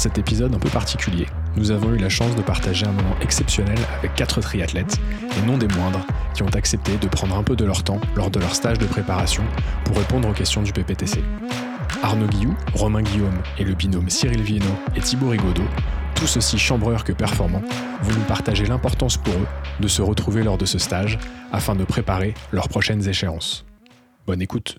cet épisode un peu particulier, nous avons eu la chance de partager un moment exceptionnel avec quatre triathlètes, et non des moindres, qui ont accepté de prendre un peu de leur temps lors de leur stage de préparation pour répondre aux questions du PPTC. Arnaud Guillou, Romain Guillaume et le binôme Cyril Viennot et Thibaut Rigaudot, tous aussi chambreurs que performants, vont nous partager l'importance pour eux de se retrouver lors de ce stage afin de préparer leurs prochaines échéances. Bonne écoute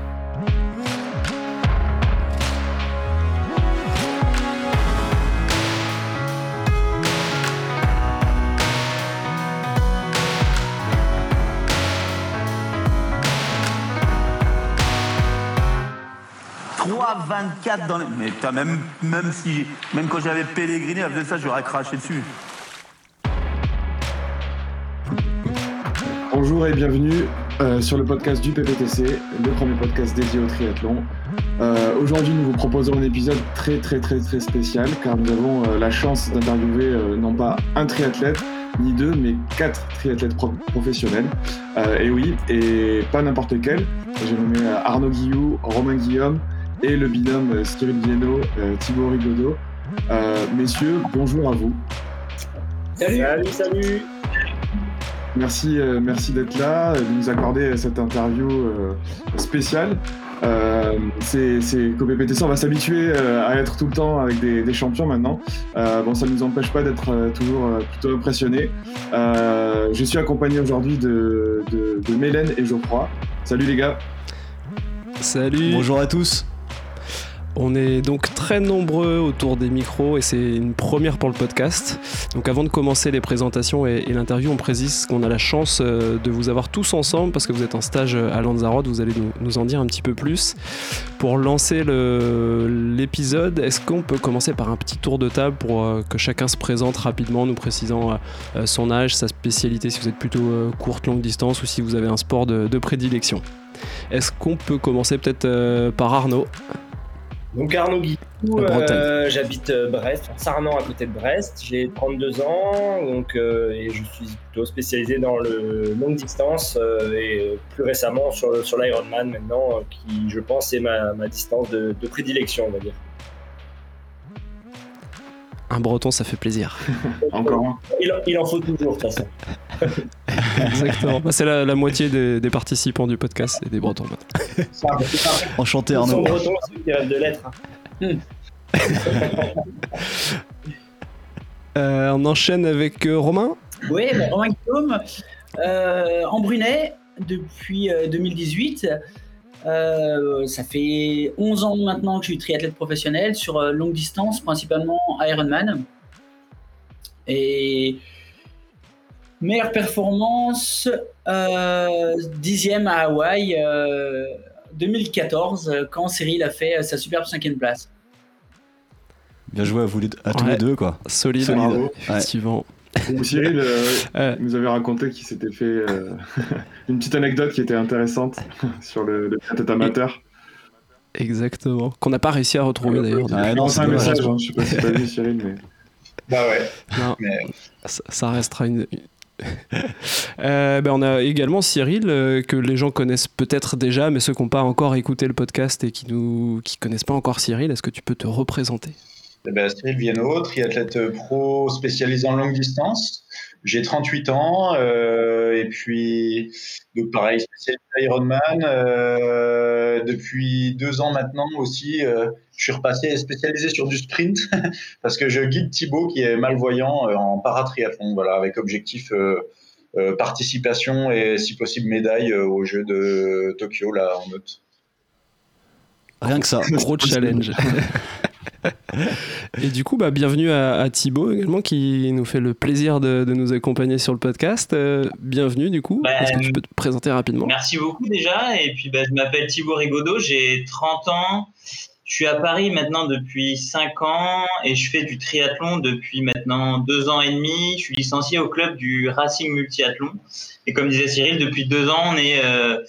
24 dans les... Mais as même, même, si, même quand j'avais pèleriné, faisait ça, j'aurais craché dessus. Bonjour et bienvenue euh, sur le podcast du PPTC, le premier podcast dédié au triathlon. Euh, aujourd'hui, nous vous proposons un épisode très très très très spécial car nous avons euh, la chance d'interviewer non pas un triathlète, ni deux, mais quatre triathlètes professionnels. et oui, et pas n'importe quel. J'ai nommé Arnaud Guillou, Romain Guillaume, et le binôme euh, Cyril Viennot, euh, Thibaut Rigaudot. Euh, messieurs, bonjour à vous. Salut, salut, salut. Merci, merci d'être là, de nous accorder cette interview spéciale. c'est qu'au on va s'habituer à être tout le temps avec des, champions maintenant. bon, ça ne nous empêche pas d'être toujours plutôt impressionnés. je suis accompagné aujourd'hui de, de, de Mélène et Geoffroy. Salut les gars. Salut. Bonjour à tous. On est donc très nombreux autour des micros et c'est une première pour le podcast. Donc avant de commencer les présentations et, l'interview, on précise qu'on a la chance euh, de vous avoir tous ensemble parce que vous êtes en stage à Lanzarote, vous allez nous, en dire un petit peu plus. Pour lancer l'épisode, est-ce qu'on peut commencer par un petit tour de table pour euh, que chacun se présente rapidement, nous précisant euh, son âge, sa spécialité, si vous êtes plutôt courte, longue distance ou si vous avez un sport de prédilection? Est-ce qu'on peut commencer peut-être par Arnaud? Donc Arnaud Guy, euh, j'habite euh, Brest, Sarnan à côté de Brest. J'ai 32 ans donc, euh, et je suis plutôt spécialisé dans le longue distance et plus récemment sur, sur l'Ironman maintenant, qui je pense est ma, ma distance de, de prédilection, on va dire. Un breton, ça fait plaisir. Encore il, en faut toujours, de toute façon. Exactement. Bah, c'est la, moitié des, participants du podcast et des bretons Enchanté Arnaud. Son breton, c'est qui rêve de lettres. Hein. Euh, on enchaîne avec euh, Romain. Oui, Romain Guillaume, euh, en Brunet depuis 2018. Euh, ça fait 11 ans maintenant que je suis triathlète professionnel sur euh, longue distance, principalement Ironman. Et meilleure performance, euh, dixième à Hawaï 2014, quand Cyril a fait sa superbe cinquième place. Bien joué à, vous, à tous les deux, quoi. Solide, effectivement. Cyril euh, nous avait raconté qu'il s'était fait euh, une petite anecdote qui était intéressante sur le, le amateur. Exactement. Qu'on n'a pas réussi à retrouver d'ailleurs. Ah, non, c'est un message, hein. je sais pas si t'as vu Cyril, mais. Bah ouais. Non, ça, restera une. Euh, ben on a également Cyril que les gens connaissent peut-être déjà, mais ceux qui n'ont pas encore écouté le podcast et qui nous qui connaissent pas encore Cyril, est-ce que tu peux te représenter? Eh ben, Cyril Viennot, triathlète pro spécialisé en longue distance. J'ai 38 ans euh, et puis donc pareil spécialisé Ironman. Euh, depuis deux ans maintenant aussi, euh, je suis repassé spécialisé sur du sprint parce que je guide Thibaut qui est malvoyant euh, en paratriathlon, voilà, avec objectif euh, euh, participation et si possible médaille aux Jeux de Tokyo là en août. Rien que ça, gros challenge. Et du coup, bah, bienvenue à, Thibaut également qui nous fait le plaisir de, nous accompagner sur le podcast. Euh, bienvenue du coup. Bah, Est-ce que tu peux te présenter rapidement? Merci beaucoup déjà. Et puis bah, je m'appelle Thibaut Rigaudot, j'ai 30 ans. Je suis à Paris maintenant depuis 5 ans et je fais du triathlon depuis maintenant 2 ans et demi. Je suis licencié au club du Racing Multiathlon. Et comme disait Cyril, depuis 2 ans, on est... Euh,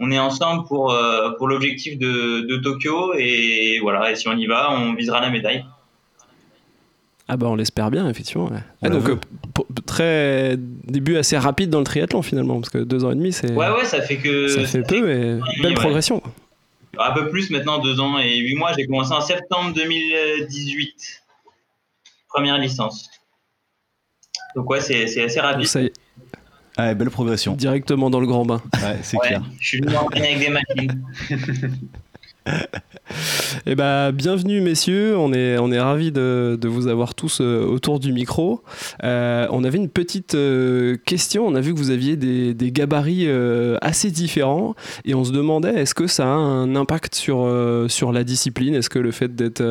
on est ensemble pour, euh, pour l'objectif de, Tokyo et voilà, et si on y va, on visera la médaille. Ah bah on l'espère bien effectivement. Ah, donc euh, très début assez rapide dans le triathlon finalement parce que deux ans et demi c'est. Ouais ouais ça fait que. Ça fait peu et belle progression. Un peu plus maintenant deux ans et huit mois. J'ai commencé en septembre 2018 première licence. Donc ouais c'est assez rapide. Ah, belle progression. Directement dans le grand bain. Ouais, c'est clair. Je suis venu avec des machines. Eh ben, bienvenue messieurs, on est, on est ravis de, de vous avoir tous euh, autour du micro. Euh, on avait une petite euh, question, on a vu que vous aviez des, des gabarits assez différents. Et on se demandait est-ce que ça a un impact sur, sur la discipline? Est-ce que le fait d'être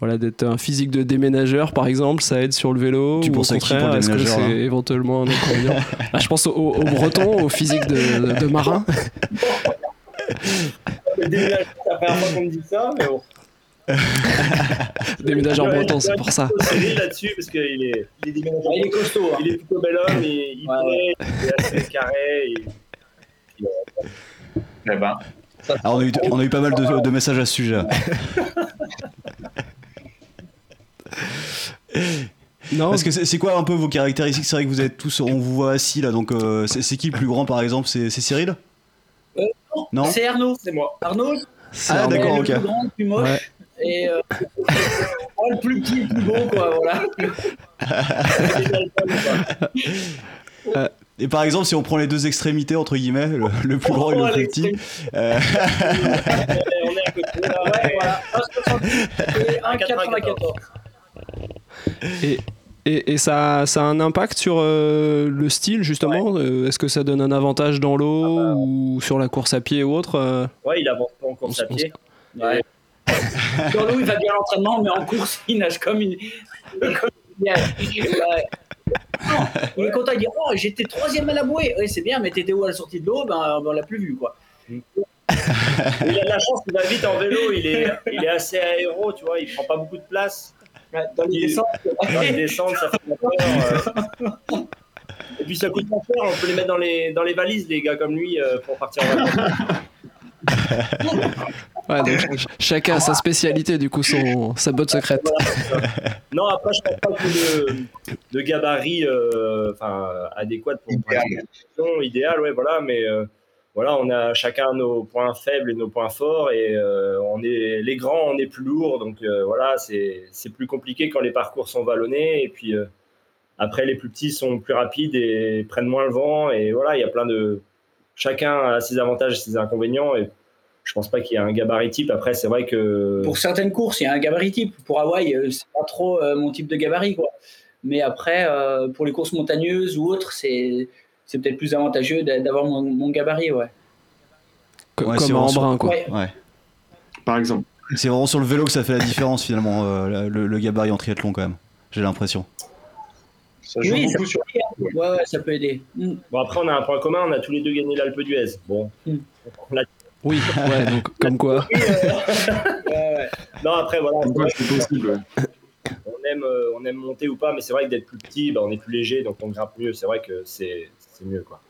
voilà, d'être un physique de déménageur par exemple, ça aide sur le vélo? Tu penses à qui pour Est-ce que c'est hein éventuellement un inconvénient? Ah, Je pense aux au Bretons, au physique de, de marin. Déménageur, c'est la première fois qu'on me dit ça, mais bon. déménageur breton, c'est pour ça. Là-dessus parce qu'il est, il est déménageur. Il est costaud. Hein. Il est plutôt bel homme, et il ouais, il est assez carré. Et... Eh ben. Alors on, a eu, on a eu pas mal de, de messages à ce sujet. Non. Parce que c'est quoi un peu vos caractéristiques? C'est vrai que vous êtes tous, on vous voit assis là, donc euh, c'est qui le plus grand par exemple? C'est Cyril? Non, C'est Arnaud, c'est moi. Arnaud Ah, d'accord, ok. Le plus grand, le plus moche. Et euh, le plus petit, le plus beau, quoi, voilà. Euh, et par exemple, si on prend les deux extrémités, entre guillemets, le, plus grand et le plus petit. Euh... on est à côté. Ouais, voilà. 1,94. Et, et, et ça, ça, a un impact sur euh, le style, justement euh, Est-ce que ça donne un avantage dans l'eau ah bah, ou sur la course à pied ou autre euh Ouais, il avance pas en course à pied. Ouais. dans l'eau, il va bien l'entraînement, mais en course, il nage comme une. Comme une... Non, il est content, il dit Oh, j'étais troisième à la bouée. Oui, c'est bien, mais t'étais où à la sortie de l'eau? Ben, on l'a plus vu, quoi. il a de la chance, il va vite en vélo, il est, il est assez aéro, tu vois, il prend pas beaucoup de place. Dans les descentes, dans les descentes ça fait peur. Euh. Et puis ça coûte pas cher, on peut les mettre dans les, dans les valises, les gars comme lui, euh, pour partir en vacances. Ouais, donc, chacun a sa spécialité, du coup, son, sa botte secrète. non, après, je pense pas que de, de gabarit euh, adéquat pour une idéal. idéal, ouais, voilà, mais voilà, on a chacun nos points faibles et nos points forts et euh, on est les grands, on est plus lourds, donc euh, voilà, c'est plus compliqué quand les parcours sont vallonnés et puis euh, après les plus petits sont plus rapides et prennent moins le vent et voilà, il y a plein de chacun a ses avantages et ses inconvénients et je pense pas qu'il y ait un gabarit type. Après, c'est vrai que pour certaines courses, il y a un gabarit type. Pour Hawaï, c'est pas trop mon type de gabarit quoi. Mais après, pour les courses montagneuses ou autres, c'est c'est peut-être plus avantageux d'avoir mon, gabarit, ouais. Comme, un embrun, quoi. Ouais. Par exemple. C'est vraiment sur le vélo que ça fait la différence, finalement, euh, le, gabarit en triathlon, quand même. J'ai l'impression. Ça joue beaucoup sur. Ouais, ouais, ça peut aider. Mm. Bon, après, on a un point commun, on a tous les deux gagné l'Alpe d'Huez. Bon. Mm. Oui, ouais, donc comme quoi. Oui, euh, Non, après, voilà. c'est possible, on aime, euh, on aime monter ou pas, mais c'est vrai que d'être plus petit, bah, on est plus léger, donc on grimpe mieux. C'est vrai que c'est mieux. Quoi.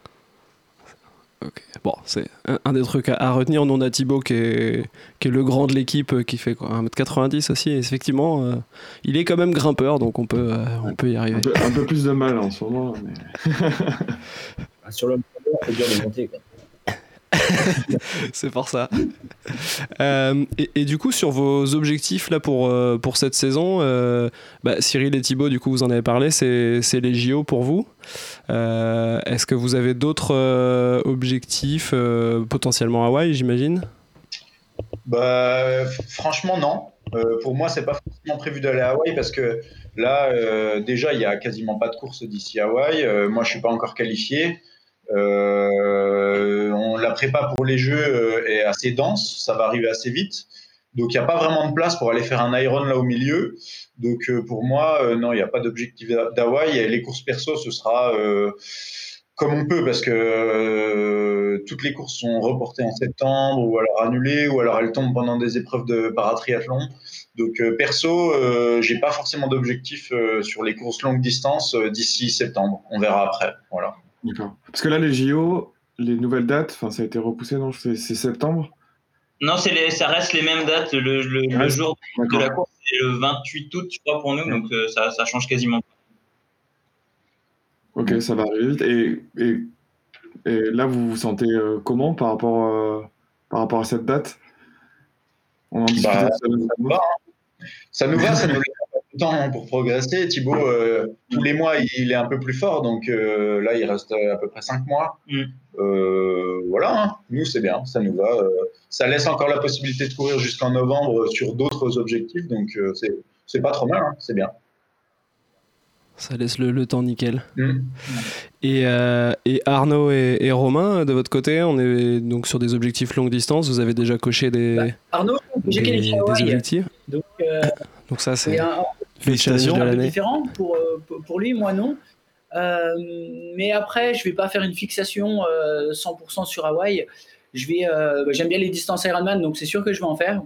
Bon, c'est un, des trucs à, retenir. Nous, on a Thibaut qui est, qui est le grand de l'équipe, euh, qui fait quoi, 1m90 aussi. Et effectivement, euh, il est quand même grimpeur, donc on peut, on peut y arriver. Un peu, plus de mal en ce moment. Mais... Sur le c'est dur de monter. Quoi. c'est pour ça. Euh, et, du coup, sur vos objectifs là pour, euh, pour cette saison, euh, bah, Cyril et Thibaut, du coup, vous en avez parlé, c'est les JO pour vous. Est-ce que vous avez d'autres objectifs, potentiellement Hawaï, j'imagine? Bah, Franchement, non. pour moi, c'est pas forcément prévu d'aller à Hawaï parce que là, déjà, il y a quasiment pas de course d'ici Hawaï. moi, je suis pas encore qualifié. Euh, on, la prépa pour les Jeux euh, est assez dense, ça va arriver assez vite. Donc il n'y a pas vraiment de place pour aller faire un iron là au milieu. Donc pour moi, non, il n'y a pas d'objectif d'Hawaï. Les courses perso, ce sera comme on peut, parce que euh, toutes les courses sont reportées en septembre, ou alors annulées, ou alors elles tombent pendant des épreuves de paratriathlon. Donc euh, perso, euh, j'ai pas forcément d'objectif sur les courses longue distance d'ici septembre. On verra après. Voilà. D'accord. Parce que là, les JO, les nouvelles dates, enfin, ça a été repoussé, non? C'est septembre? Non, c'est ça reste les mêmes dates. Le, jour de la course, c'est le 28 août, je crois, pour nous, donc ça, ça change quasiment pas. Ok, ça va arriver vite. Et, et, là, vous vous sentez euh, comment par rapport, euh, par rapport à cette date? On en bah, ça, nous va, hein. ça nous va, ça nous temps pour progresser. Thibaut, euh, tous les mois, il est un peu plus fort, donc là, il reste à peu près 5 mois. Mm. voilà, hein. nous, c'est bien, ça nous va. ça laisse encore la possibilité de courir jusqu'en novembre sur d'autres objectifs, donc c'est pas trop mal, hein. c'est bien. Ça laisse le, temps nickel. Mm. Et, euh, et, Arnaud et, Romain, de votre côté, on est donc sur des objectifs longue distance. Vous avez déjà coché des, bah, Arnaud, des, objectifs. Donc, euh, donc ça, c'est un, un peu différent pour, euh, pour lui, moi non. mais après, je vais pas faire une fixation 100% sur Hawaï. Je vais, bah, j'aime bien les distances Ironman, donc c'est sûr que je vais en faire.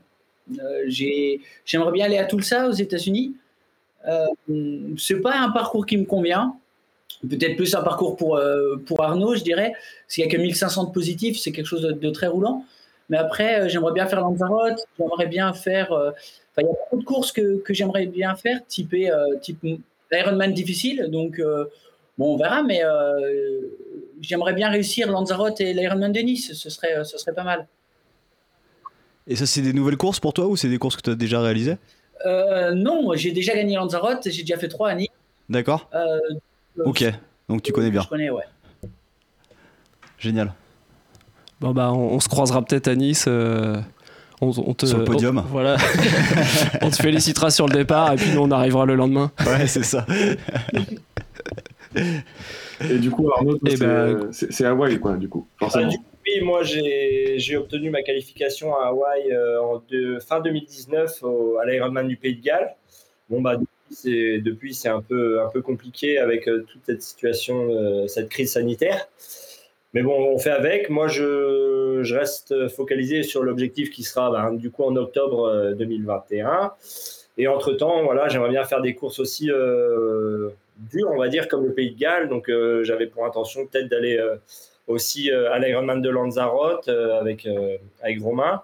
j'aimerais bien aller à Tulsa aux États-Unis. Euh, c'est pas un parcours qui me convient. Peut-être plus un parcours pour, euh, pour Arnaud, je dirais. S'il n'y a que 1500 de positifs, c'est quelque chose de, très roulant. Mais après, euh, j'aimerais bien faire Lanzarote. J'aimerais bien faire. Il y a beaucoup de courses que, que j'aimerais bien faire, type, type Ironman difficile. Donc, bon, on verra. Mais j'aimerais bien réussir Lanzarote et l'Ironman de Nice. Ce serait, ce serait pas mal. Et ça, c'est des nouvelles courses pour toi ou c'est des courses que tu as déjà réalisées? Euh, non, j'ai déjà gagné Lanzarote, j'ai déjà fait trois années. D'accord. Euh, ok, donc tu connais bien. Je connais, ouais. Génial. Bon bah on, se croisera peut-être à Nice. Euh, on, te, sur le podium. voilà. on te félicitera sur le départ et puis nous on arrivera le lendemain. Ouais, c'est ça. et du coup, Arnaud, eh c'est Hawaï, quoi, du coup, forcément. Ah, oui, moi j'ai obtenu ma qualification à Hawaï euh, en fin 2019 à l'Ironman du Pays de Galles. Bon, bah, depuis, c'est un peu, un peu compliqué avec euh, toute cette situation, euh, cette crise sanitaire. Mais bon, on fait avec. Moi, je, reste focalisé sur l'objectif qui sera bah, du coup en octobre 2021. Et entre-temps, voilà, j'aimerais bien faire des courses aussi dures, on va dire, comme le Pays de Galles. Donc, j'avais pour intention peut-être d'aller aussi euh, à l'Ironman de Lanzarote euh, avec, euh, avec Romain.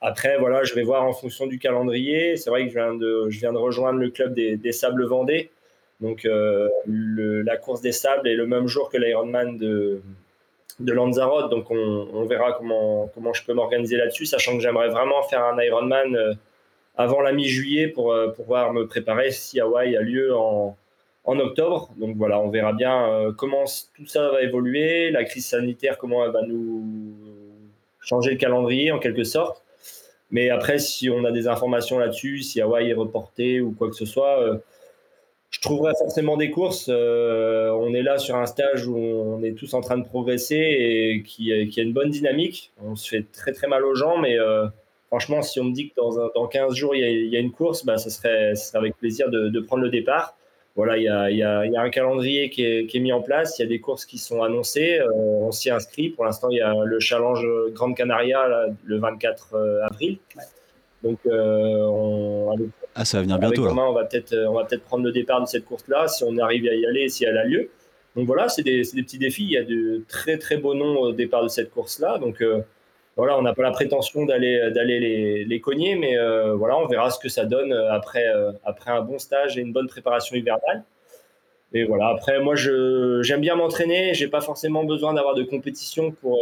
Après, voilà, je vais voir en fonction du calendrier. C'est vrai que je viens de, rejoindre le club des, Sables Vendée. Donc, la course des Sables est le même jour que l'Ironman de, de Lanzarote. Donc, on, on, verra comment, comment je peux m'organiser là-dessus, sachant que j'aimerais vraiment faire un Ironman avant la mi-juillet pour, pour pouvoir me préparer si Hawaï a lieu en, en octobre. Donc voilà, on verra bien euh, comment tout ça va évoluer, la crise sanitaire, comment elle va nous changer le calendrier en quelque sorte. Mais après, si on a des informations là-dessus, si Hawaï est reporté ou quoi que ce soit, euh, trouverai forcément des courses. Euh, on est là sur un stage où on est tous en train de progresser et qui, qui, a une bonne dynamique. On se fait très très mal aux gens, mais franchement, si on me dit que dans, dans 15 jours, il y, a, une course, bah, ça, serait, avec plaisir de, de prendre le départ voilà, il y a, y, a, y a, un calendrier qui est, qui est, mis en place, il y a des courses qui sont annoncées, euh, on s'y inscrit. Pour l'instant, il y a le challenge Grande Canaria le 24 euh, avril. Donc, euh, on, ah, ça va venir bientôt. on va peut-être on va peut-être prendre le départ de cette course-là, si on arrive à y aller, si elle a lieu. Donc voilà, c'est des, des, petits défis. Il y a de très très beaux noms au départ de cette course-là. Donc voilà, on n'a pas la prétention d'aller d'aller les, les, cogner, mais euh, voilà, on verra ce que ça donne euh, après euh, après un bon stage et une bonne préparation hivernale. Et voilà, après moi je j'aime bien m'entraîner, j'ai pas forcément besoin d'avoir de compétition pour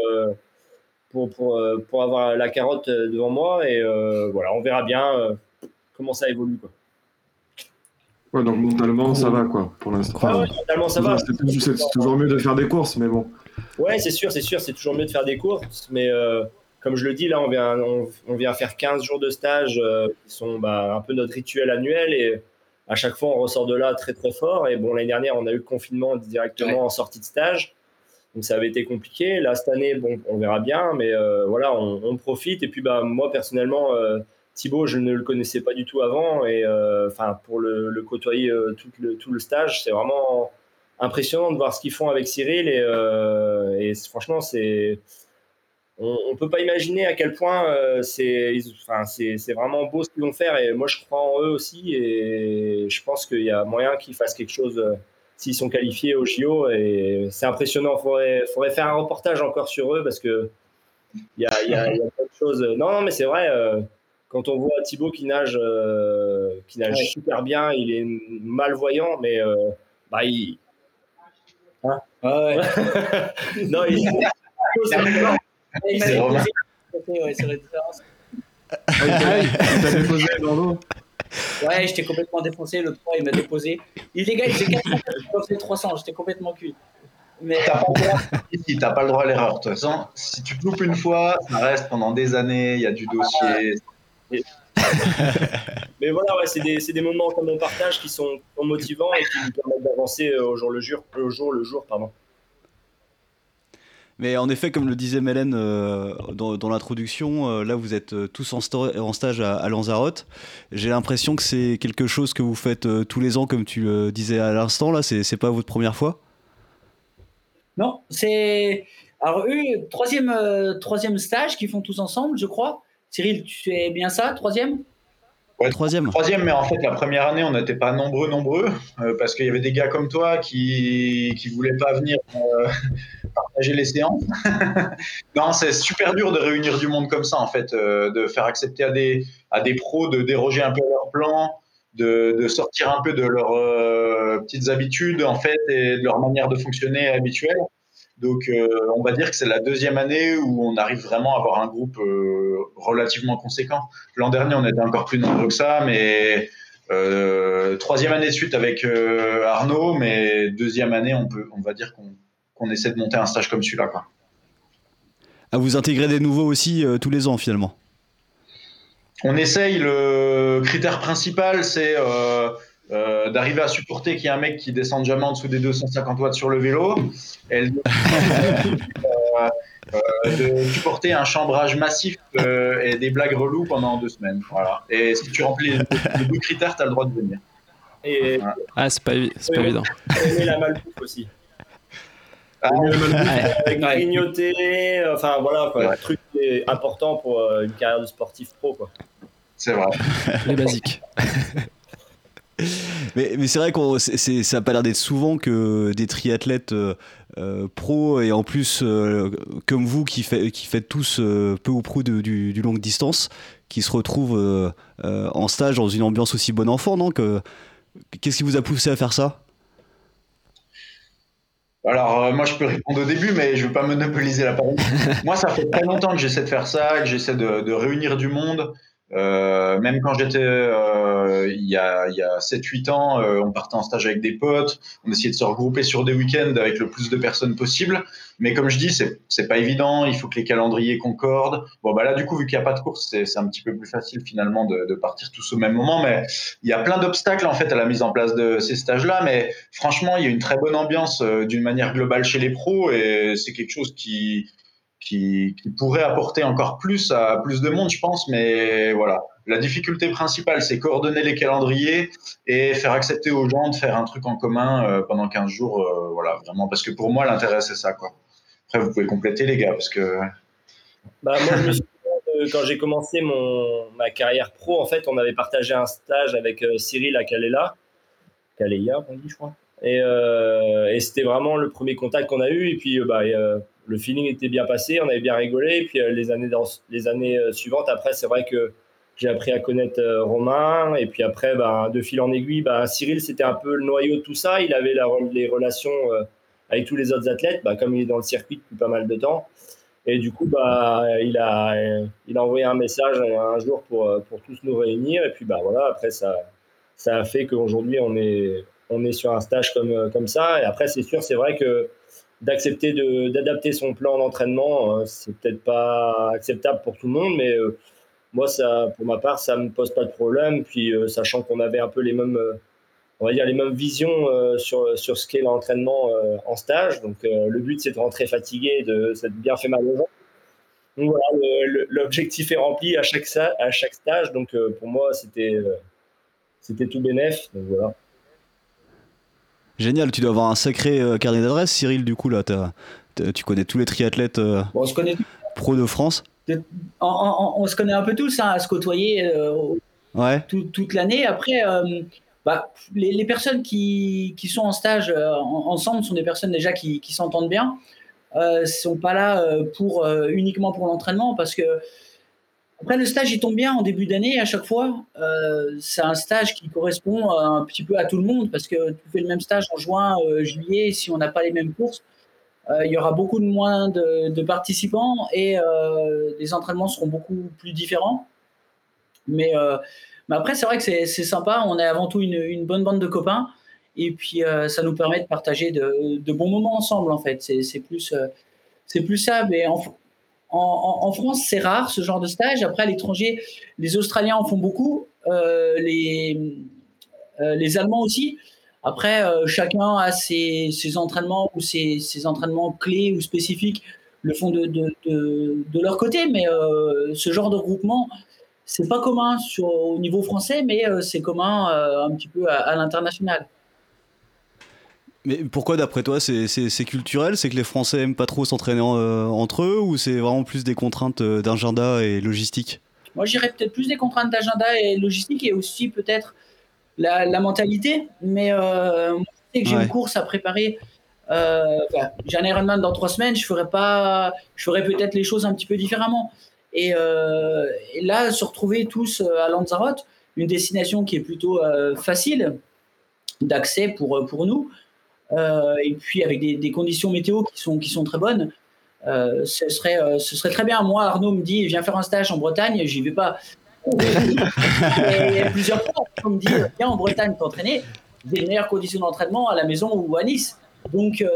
pour, pour, pour avoir la carotte devant moi et voilà, on verra bien comment ça évolue quoi. Ouais, donc mentalement ça va quoi pour l'instant. mentalement ça va. C'est toujours mieux de faire des courses, mais bon. Ouais, c'est sûr, c'est sûr, c'est toujours mieux de faire des courses, mais comme je le dis, là, on vient, on, vient faire 15 jours de stage euh, qui sont bah, un peu notre rituel annuel et à chaque fois, on ressort de là très, très fort. Et bon, l'année dernière, on a eu le confinement directement en sortie de stage. Donc, ça avait été compliqué. Là, cette année, bon, on verra bien, mais euh, voilà, on, profite. Et puis, bah, moi, personnellement, euh, Thibaut, je ne le connaissais pas du tout avant et enfin pour le, côtoyer tout le, tout le stage, c'est vraiment impressionnant de voir ce qu'ils font avec Cyril et, franchement c'est on ne peut pas imaginer à quel point euh, c'est vraiment beau ce qu'ils vont faire. Et moi, je crois en eux aussi. Et je pense qu'il y a moyen qu'ils fassent quelque chose euh, s'ils sont qualifiés au JO. Et c'est impressionnant. Il faudrait, faudrait, faire un reportage encore sur eux parce que il y a, y, a, y a plein de choses. Non, non mais c'est vrai. Euh, quand on voit Thibaut qui nage, qui nage super bien, il est malvoyant, mais bah, il. Hein? Ouais. non, il. Il m'a ouais, sur la différence. Ah, déposé dans l'eau. Ouais, j'étais complètement défoncé. Le 3, il m'a déposé. Il gars, j'ai 400, je faisais 300. J'étais complètement cuit. Mais... T'as pas, le pas le droit à l'erreur. De toute façon, si tu loupes une fois, ça reste pendant des années. Il y a du dossier. Mais voilà, ouais, c'est des, des, moments comme on partage qui sont, motivants et qui nous permettent d'avancer au jour le jour, au jour le jour, pardon. Mais en effet, comme le disait Mélène euh, dans, l'introduction, euh, là vous êtes euh, tous en, stage à, Lanzarote. J'ai l'impression que c'est quelque chose que vous faites tous les ans, comme tu le disais à l'instant. Là, c'est pas votre première fois? Non, c'est. Alors, eux, troisième, troisième stage qu'ils font tous ensemble, je crois. Cyril, tu es bien ça, troisième? Troisième. Troisième, mais en fait, la première année, on n'était pas nombreux, nombreux, euh, parce qu'il y avait des gars comme toi qui ne voulaient pas venir euh, partager les séances. non, c'est super dur de réunir du monde comme ça, en fait, euh, de faire accepter à des, à des pros de déroger un peu à leur plan, de, de sortir un peu de leurs petites habitudes, en fait, et de leur manière de fonctionner habituelle. Donc, euh, on va dire que c'est la deuxième année où on arrive vraiment à avoir un groupe euh, relativement conséquent. L'an dernier, on était encore plus nombreux que ça, mais euh, troisième année de suite avec Arnaud, mais deuxième année, on, peut, on va dire qu'on essaie de monter un stage comme celui-là. À vous intégrer des nouveaux aussi tous les ans, finalement On essaye. Le critère principal, c'est euh, d'arriver à supporter qu'il y a un mec qui descend jamais en dessous des 250 watts sur le vélo, et euh, euh, de supporter un chambrage massif et des blagues reloues pendant deux semaines. Voilà. Et si tu remplis les, deux critères, tu as le droit de venir. Et, Ah, c'est pas, c'est pas évident. Et la malbouffe aussi. Ah, avec grignoter, enfin voilà, quoi, truc important pour une carrière de sportif pro. Quoi. C'est vrai. Les basiques. mais, c'est vrai que ça n'a pas l'air d'être souvent que des triathlètes euh, euh, pros et en plus euh, comme vous qui, fait, qui faites tous peu ou prou du, longue distance, qui se retrouvent en stage dans une ambiance aussi bonne enfant. Donc, qu'est-ce qui vous a poussé à faire ça? Alors, moi, je peux répondre au début, mais je ne veux pas monopoliser la parole. moi, ça fait très longtemps que j'essaie de faire ça, que j'essaie de, de, réunir du monde. Euh, même quand j'étais euh, il y a, il y a 7-8 ans, euh, on partait en stage avec des potes, on essayait de se regrouper sur des week-ends avec le plus de personnes possible. Mais comme je dis, c'est, pas évident, il faut que les calendriers concordent. Bon, bah là, du coup, vu qu'il n'y a pas de course, c'est, un petit peu plus facile finalement de, de, partir tous au même moment. Mais il y a plein d'obstacles en fait à la mise en place de ces stages-là. Mais franchement, il y a une très bonne ambiance d'une manière globale chez les pros et c'est quelque chose qui, qui, pourrait apporter encore plus à plus de monde, je pense. Mais voilà, la difficulté principale, c'est coordonner les calendriers et faire accepter aux gens de faire un truc en commun euh, pendant 15 jours. Euh, voilà, vraiment, parce que pour moi, l'intérêt, c'est ça. Quoi. Après, vous pouvez compléter, les gars, parce que. Bah, moi, je me souviens quand j'ai commencé mon, ma carrière pro, en fait, on avait partagé un stage avec euh, Cyril à Kalela. Kaléa, on dit, je crois. Et, et c'était vraiment le premier contact qu'on a eu. Et puis, bah, le feeling était bien passé, on avait bien rigolé. Et puis euh, les années, euh, suivantes, après, c'est vrai que j'ai appris à connaître euh, Romain. Et puis après, ben, de fil en aiguille, ben, Cyril, c'était un peu le noyau de tout ça. Il avait les relations avec tous les autres athlètes, ben, comme il est dans le circuit depuis pas mal de temps. Et du coup, bah, il, a, envoyé un message un jour pour, tous nous réunir. Et puis bah, voilà, après, ça, a fait qu'aujourd'hui, on est, sur un stage comme ça. Et après, c'est sûr, c'est vrai que d'accepter d'adapter son plan d'entraînement. Hein. c'est peut-être pas acceptable pour tout le monde, mais euh, moi, ça, pour ma part, ça me pose pas de problème. Puis, euh, sachant qu'on avait un peu les mêmes, euh, on va dire les mêmes visions sur, sur ce qu'est l'entraînement en stage. Donc, le but, c'est de rentrer fatigué, de s'être bien fait mal aux gens. voilà, l'objectif est rempli à chaque, à chaque stage. Donc pour moi, c'était c'était tout bénef. Donc voilà. Génial, tu dois avoir un sacré carnet d'adresses, Cyril, du coup, là. tu connais tous les triathlètes on se connaît... pro de France on, se connaît un peu tous, hein, à se côtoyer ouais. toute l'année. Après, bah, les, personnes qui, qui, sont en stage euh, ensemble sont des personnes déjà qui, qui s'entendent bien. Euh, sont pas là euh, pour euh, uniquement pour l'entraînement parce que après le stage il tombe bien en début d'année à chaque fois. c'est un stage qui correspond un petit peu à tout le monde parce que tu fais le même stage en juin, juillet. Si on n'a pas les mêmes courses, il y aura beaucoup de moins de, participants et les entraînements seront beaucoup plus différents. Mais après, c'est vrai que c'est sympa. On est avant tout une, bonne bande de copains. Et puis, euh, ça nous permet de partager de, bons moments ensemble, en fait. C'est plus, euh, c'est plus ça. Mais en, en, France, c'est rare ce genre de stage. Après, à l'étranger, les Australiens en font beaucoup. Euh, les, les Allemands aussi. Après, chacun a ses, entraînements ou ses, entraînements clés ou spécifiques le font de, leur côté. Mais ce genre de groupement, c'est pas commun au niveau français, mais euh, c'est commun euh, un petit peu à, l'international. Mais pourquoi, d'après toi, c'est culturel? C'est que les Français aiment pas trop s'entraîner euh, entre eux ou c'est vraiment plus des contraintes d'agenda et logistique? Moi, j'irais peut-être plus des contraintes d'agenda et logistique et aussi peut-être la, mentalité. Mais euh, moi, je sais que j'ai une course à préparer. j'ai un Ironman dans trois semaines, je ferais pas, je ferais peut-être les choses un petit peu différemment. Euh, et, là, se retrouver tous euh, à Lanzarote, une destination qui est plutôt euh, facile d'accès pour, pour nous, et puis avec des, conditions météo qui sont, qui sont très bonnes. ce, serait, ce serait très bien. Moi, Arnaud me dit, viens faire un stage en Bretagne, j'y vais pas. et plusieurs fois, on me dit, viens en Bretagne t'entraîner, des meilleures conditions d'entraînement à la maison ou à Nice. Donc, il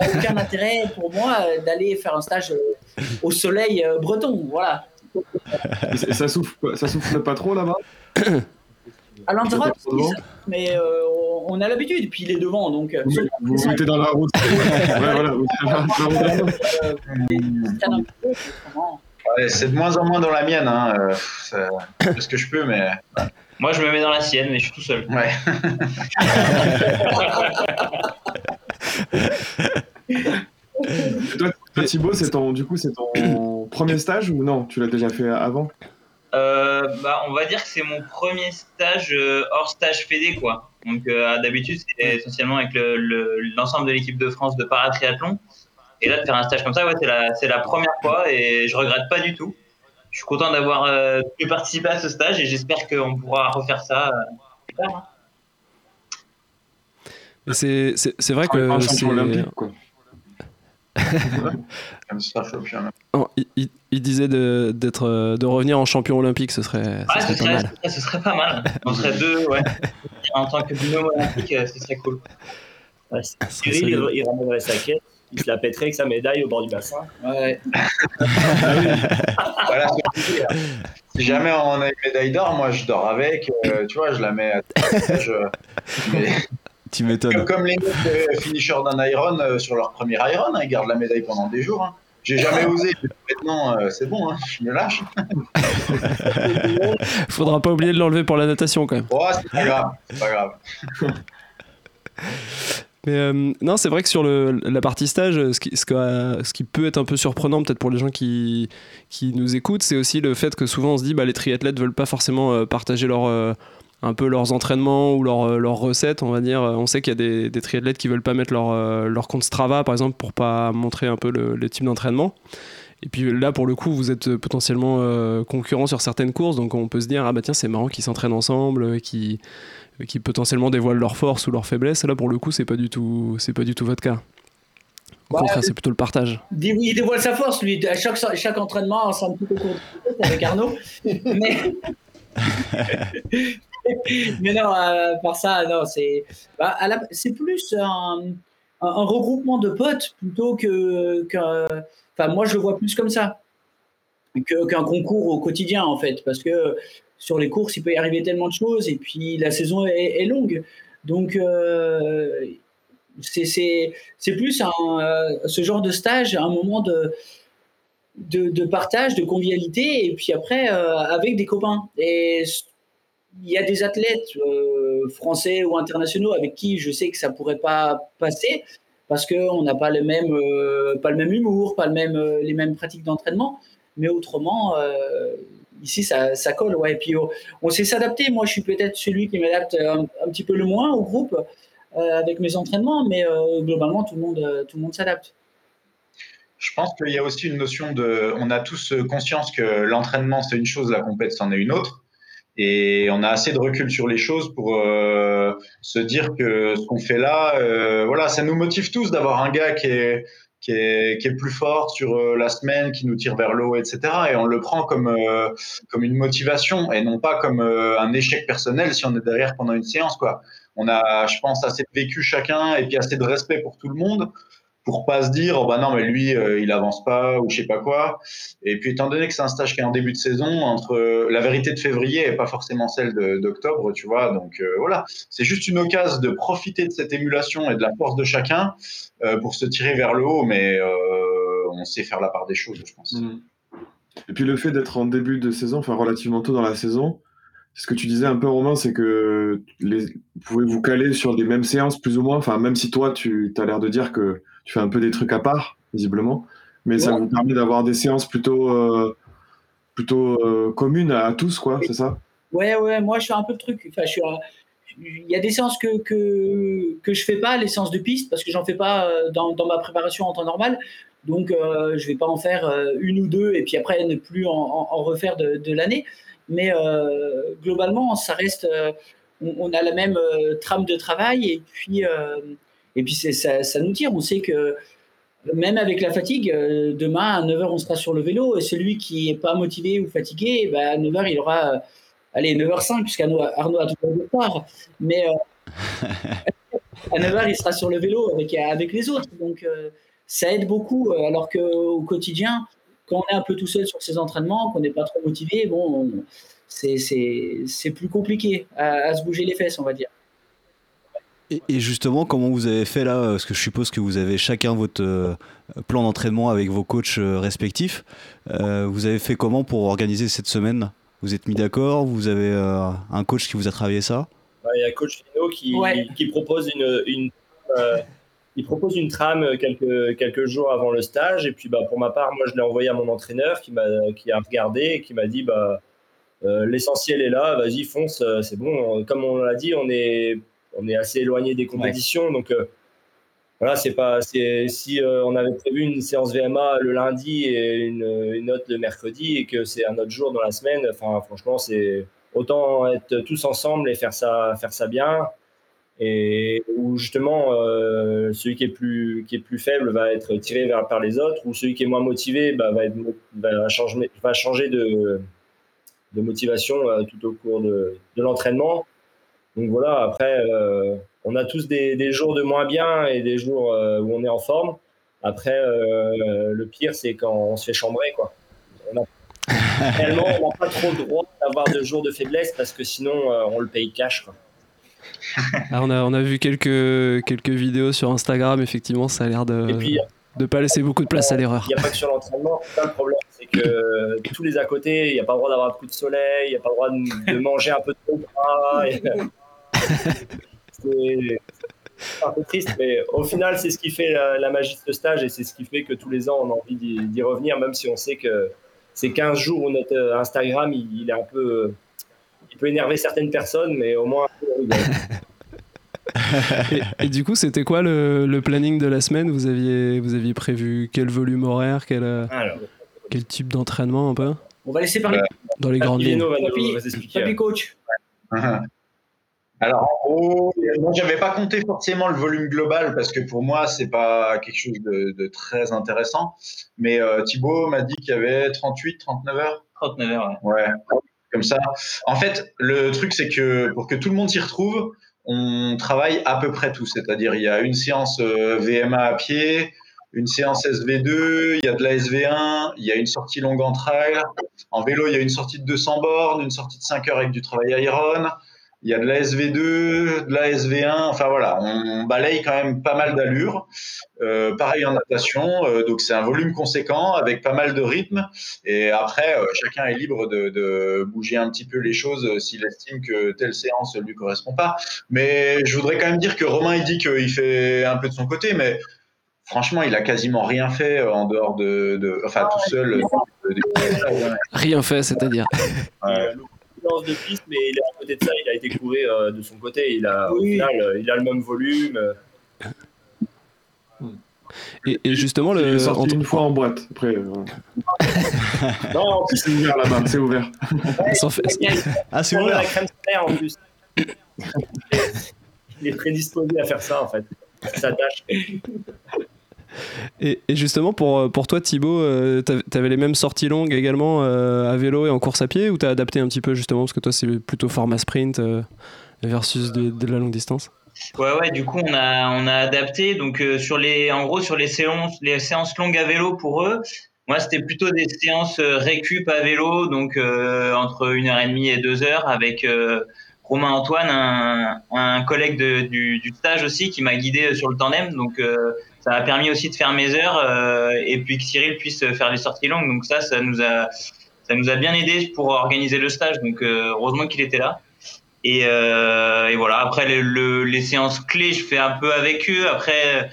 n'y a aucun intérêt pour moi d'aller faire un stage au soleil euh, breton. Voilà. ça souffle, ça souffle pas trop là-bas? À l'endroit, mais euh, on a l'habitude. Puis il est devant, donc. Euh, vous, vous mettez dans la route. c'est de moins en moins dans la mienne. Hein. C'est ce que je peux, mais. Moi, je me mets dans la sienne, mais je suis tout seul. Ouais. toi, Thibaut, c'est ton, du coup, c'est ton premier stage ou non? Tu l'as déjà fait avant? Euh, bah, on va dire que c'est mon premier stage euh, hors stage fédé, quoi. Donc, euh, d'habitude, c'est essentiellement avec l'ensemble de l'équipe de France de paratriathlon. Et là, de faire un stage comme ça, ouais, c'est la, première fois et je regrette pas du tout. Je suis content d'avoir pu participer à ce stage et j'espère qu'on pourra refaire ça plus tard. Hein. C'est vrai que c'est il, disait de, d'être, de revenir en champion olympique, ce serait, ce serait, pas mal. Ce serait pas mal. On serait deux, ouais. en tant que binôme olympique, euh, ce serait cool. Ouais, Cyril, il, il ramènerait sa quête, il se la pèterait avec sa médaille au bord du bassin. Ouais. voilà, si jamais on a une médaille d'or, moi je dors avec, euh, tu vois, je la mets à je, mais... Tu m'étonnes. Comme, les finishers d'un Iron euh, sur leur premier Iron, hein, ils gardent la médaille pendant des jours. Hein. J'ai jamais osé. Maintenant, euh, c'est bon, hein, je me lâche. Faudra pas oublier de l'enlever pour la natation quand même. Oh, c'est pas grave. C'est pas grave. Mais euh, non, c'est vrai que sur le, la partie stage, ce qui, ce, qui, peut être un peu surprenant peut-être pour les gens qui, qui nous écoutent, c'est aussi le fait que souvent on se dit bah, les triathlètes veulent pas forcément partager leur, un peu leurs entraînements ou euh, leurs recettes, on va dire. On sait qu'il y a des, des, triathlètes qui veulent pas mettre leur, euh, leur compte Strava, par exemple, pour pas montrer un peu le, type d'entraînement. Et puis là, pour le coup, vous êtes potentiellement euh, concurrents sur certaines courses, donc on peut se dire, ah bah tiens, c'est marrant qu'ils s'entraînent ensemble, qui qui potentiellement dévoilent leurs forces ou leurs faiblesses. Là, pour le coup, c'est pas du tout, c'est pas du tout votre cas. Au contraire, c'est plutôt le partage. Il dévoile sa force, lui. À chaque, chaque entraînement, on un petit peu avec Arnaud. Mais... mais non, euh, par ça, non, c'est bah, c'est plus un, regroupement de potes plutôt que, enfin, moi je le vois plus comme ça qu'un concours au quotidien en fait, parce que sur les courses il peut y arriver tellement de choses et puis la saison est, longue, donc euh, c'est plus euh, ce genre de stage un moment de de, partage, de convivialité, et puis après, avec des copains. Et il y a des athlètes français ou internationaux avec qui je sais que ça pourrait pas passer parce qu'on n'a pas le même pas le même humour, pas le même les mêmes pratiques d'entraînement, mais autrement ici, ça, ça, colle. Et puis, on, sait s'adapter. Moi, je suis peut-être celui qui m'adapte un, petit peu le moins au groupe euh, avec mes entraînements, mais euh, globalement, tout le monde, euh, tout le monde s'adapte. Je pense qu'il y a aussi une notion de. On a tous conscience que l'entraînement, c'est une chose, la compétition, c'en est une autre. Et on a assez de recul sur les choses pour se dire que ce qu'on fait là, voilà, ça nous motive tous d'avoir un gars qui est qui est, qui est, plus fort sur euh, la semaine, qui nous tire vers l'eau, etc. Et on le prend comme, euh, comme une motivation et non pas comme euh, un échec personnel si on est derrière pendant une séance. Quoi. On a, je pense, assez de vécu chacun et puis assez de respect pour tout le monde pour pas se dire oh bah non mais lui euh, il avance pas ou je sais pas quoi. Et puis étant donné que c'est un stage qui est en début de saison entre euh, la vérité de février et pas forcément celle d'octobre tu vois. Donc euh, voilà. C'est juste une occasion de profiter de cette émulation et de la force de chacun pour se tirer vers le haut. Mais on sait faire la part des choses je pense. Mmh. et puis le fait d'être en début de saison enfin relativement tôt dans la saison ce que tu disais un peu Romain, c'est que vous pouvez vous caler sur les mêmes séances plus ou moins? Enfin, même si toi, tu as l'air de dire que tu fais un peu des trucs à part, visiblement. Mais ça vous permet d'avoir des séances plutôt, euh, plutôt euh, communes à tous, quoi, c'est ça? Ouais, ouais, moi je fais un peu de trucs. Enfin, je Il y a des séances que, que, que je fais pas, les séances de piste, parce que j'en fais pas euh, dans, dans, ma préparation en temps normal. Donc, je je vais pas en faire une ou deux et puis après ne plus en, refaire de, de l'année. Mais globalement, ça reste. On, on, a la même trame de travail et puis et puis ça, ça, nous tire. On sait que même avec la fatigue, euh, demain à 9h on sera sur le vélo et celui qui n'est pas motivé ou fatigué, bah, à 9h il aura, euh, allez 9h05 puisqu'Arnaud Arnaud a toujours le tard, mais euh, à 9h il sera sur le vélo avec, avec les autres. Donc ça aide beaucoup alors qu'au quotidien, quand on est un peu tout seul sur ses entraînements, qu'on n'est pas trop motivé, bon, c'est plus compliqué à se bouger les fesses, on va dire. Et, justement, comment vous avez fait là Parce que je suppose que vous avez chacun votre euh, plan d'entraînement avec vos coachs euh, respectifs. Euh, vous avez fait comment pour organiser cette semaine? Vous êtes mis d'accord? Vous avez un coach qui vous a travaillé ça? Il y a coach Lino qui, qui propose une, une il propose une trame quelques, quelques jours avant le stage. Et puis, bah, pour ma part, moi, je l'ai envoyé à mon entraîneur qui, m'a, qui a regardé et qui m'a dit bah, l'essentiel est là, vas-y, fonce, c'est bon. Comme on l'a dit, on est on est assez éloigné des compétitions. Donc euh, voilà, c'est pas. Si euh, on avait prévu une séance VMA le lundi et une, autre le mercredi et que c'est un autre jour dans la semaine, enfin franchement, c'est autant être tous ensemble et faire ça, faire ça bien. Et où justement euh, celui qui est plus qui est plus faible va être tiré vers par les autres, ou celui qui est moins motivé bah, va, être, va changer va changer de, de motivation tout au cours de, de l'entraînement. Donc voilà, après, euh, on a tous des, jours de moins bien et des jours euh, où on est en forme. Après, euh, le pire, c'est quand on se fait chambrer. Quoi. On réellement, on n'a pas trop le droit d'avoir de jours de faiblesse parce que sinon, on le paye cash. Quoi. Ah, on, a, on a vu quelques, quelques vidéos sur Instagram, effectivement, ça a l'air de ne pas laisser beaucoup de place à l'erreur. Il n'y a pas que sur l'entraînement, le problème, c'est que tous les à côté, il n'y a pas le droit d'avoir un coup de soleil, il n'y a pas le droit de, manger un peu de gras c'est un peu triste, mais au final, c'est ce qui fait la, magie de ce stage et c'est ce qui fait que tous les ans, on a envie d'y revenir, même si on sait que ces 15 jours où notre euh, Instagram, il, est un peu. Il peut énerver certaines personnes, mais au moins. et, du coup, c'était quoi le, planning de la semaine? Vous aviez, vous aviez prévu quel volume horaire, quel, euh, quel type d'entraînement un peu? On va laisser parler. Dans les grandes lignes. coach. Alors en gros, moi j'avais pas compté forcément le volume global parce que pour moi c'est pas quelque chose de, très intéressant. Mais euh, Thibaut m'a dit qu'il y avait 38, 39 heures. 39 heures. Ouais. ouais. Comme ça. En fait, le truc c'est que pour que tout le monde s'y retrouve, on travaille à peu près tout. C'est-à-dire il y a une séance euh, VMA à pied, une séance SV2, il y a de la SV1, il y a une sortie longue en trail. En vélo, il y a une sortie de 200 bornes, une sortie de 5 heures avec du travail iron il y a de la SV2, de la SV1, enfin voilà, on, balaye quand même pas mal d'allure. Euh, pareil en natation, euh, donc c'est un volume conséquent avec pas mal de rythme. Et après, euh, chacun est libre de, de, bouger un petit peu les choses s'il estime que telle séance ne lui correspond pas. Mais je voudrais quand même dire que Romain, il dit qu'il fait un peu de son côté, mais franchement, il a quasiment rien fait en dehors de, de enfin tout seul. rien fait, c'est-à-dire de piste, mais il est à côté de ça, il a été courir euh, de son côté. Il a, au final, euh, il a le même volume. Et, justement, le. Il est sorti une fois en boîte. Après. Euh... non, c'est ouvert là-bas, c'est ouvert. ah, c'est ouvert. la crème solaire en plus. il est prédisposé à faire ça en fait. Ça tâche. Et, justement, pour, euh, pour toi, Thibaut, euh, tu avais les mêmes sorties longues également euh, à vélo et en course à pied ou tu as adapté un petit peu justement parce que toi, c'est plutôt format sprint versus de, la longue distance? Ouais, ouais, du coup, on a, on a adapté. Donc, sur les, en gros, sur les séances, les séances longues à vélo pour eux, moi, c'était plutôt des séances récup à vélo, donc entre une heure et demie et deux heures avec. Romain Antoine, un, collègue du, stage aussi, qui m'a guidé sur le tandem. Donc, ça a permis aussi de faire mes heures euh, et puis que Cyril puisse faire les sorties longues. Donc ça, ça nous a, ça nous a bien aidé pour organiser le stage. Donc euh, heureusement qu'il était là. Et, euh, et voilà. Après les, les, séances clés, je fais un peu avec eux. Après,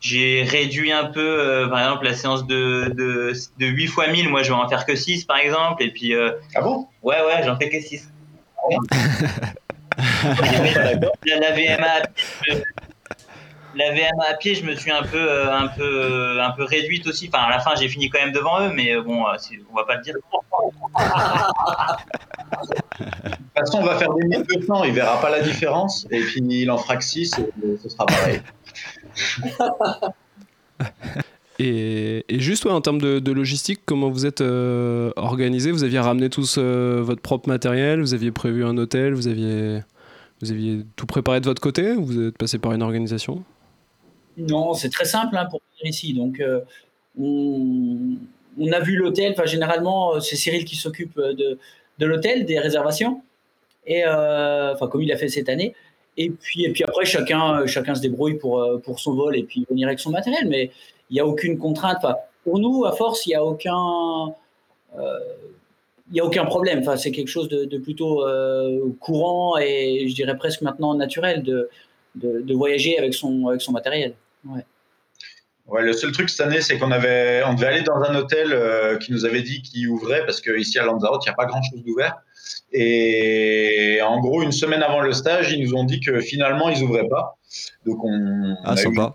j'ai réduit un peu, par exemple, la séance de, de, de 8 fois 1000. Moi, je vais en faire que 6, par exemple. Et puis. ah bon? Ouais, ouais, j'en fais que 6. la, la VMA, la VMA à pied, je me suis un peu, euh, un peu, euh, un peu réduite aussi. Enfin, à la fin, j'ai fini quand même devant eux, mais euh, bon, on va pas le dire. de toute façon, on va faire des 1200, il verra pas la différence, et puis il en fera que 6, et ce sera pareil. Et, juste en termes de, logistique, comment vous êtes organisé? Vous aviez ramené tous votre propre matériel Vous aviez prévu un hôtel Vous aviez, vous aviez tout préparé de votre côté Ou vous êtes passé par une organisation? Non, c'est très simple hein, pour venir ici. Donc, euh, on, a vu l'hôtel. Enfin, généralement, euh, c'est Cyril qui s'occupe euh, de, l'hôtel, des réservations. Et comme il a fait cette année. Et puis, puis après, chacun, chacun se débrouille pour, son vol et puis venir avec son matériel. Mais il n'y a aucune contrainte. Pour nous, à force, il n'y a aucun. problème. C'est quelque chose de, plutôt courant et je dirais presque maintenant naturel de, voyager avec son matériel. Ouais. Ouais, le seul truc cette année, c'est qu'on avait, on devait aller dans un hôtel euh, qui nous avait dit qu'il ouvrait parce qu'ici à Lanzarote, il n'y a pas grand chose d'ouvert. Et en gros, une semaine avant le stage, ils nous ont dit que finalement, ils n'ouvraient pas. Donc on, ah, sympa.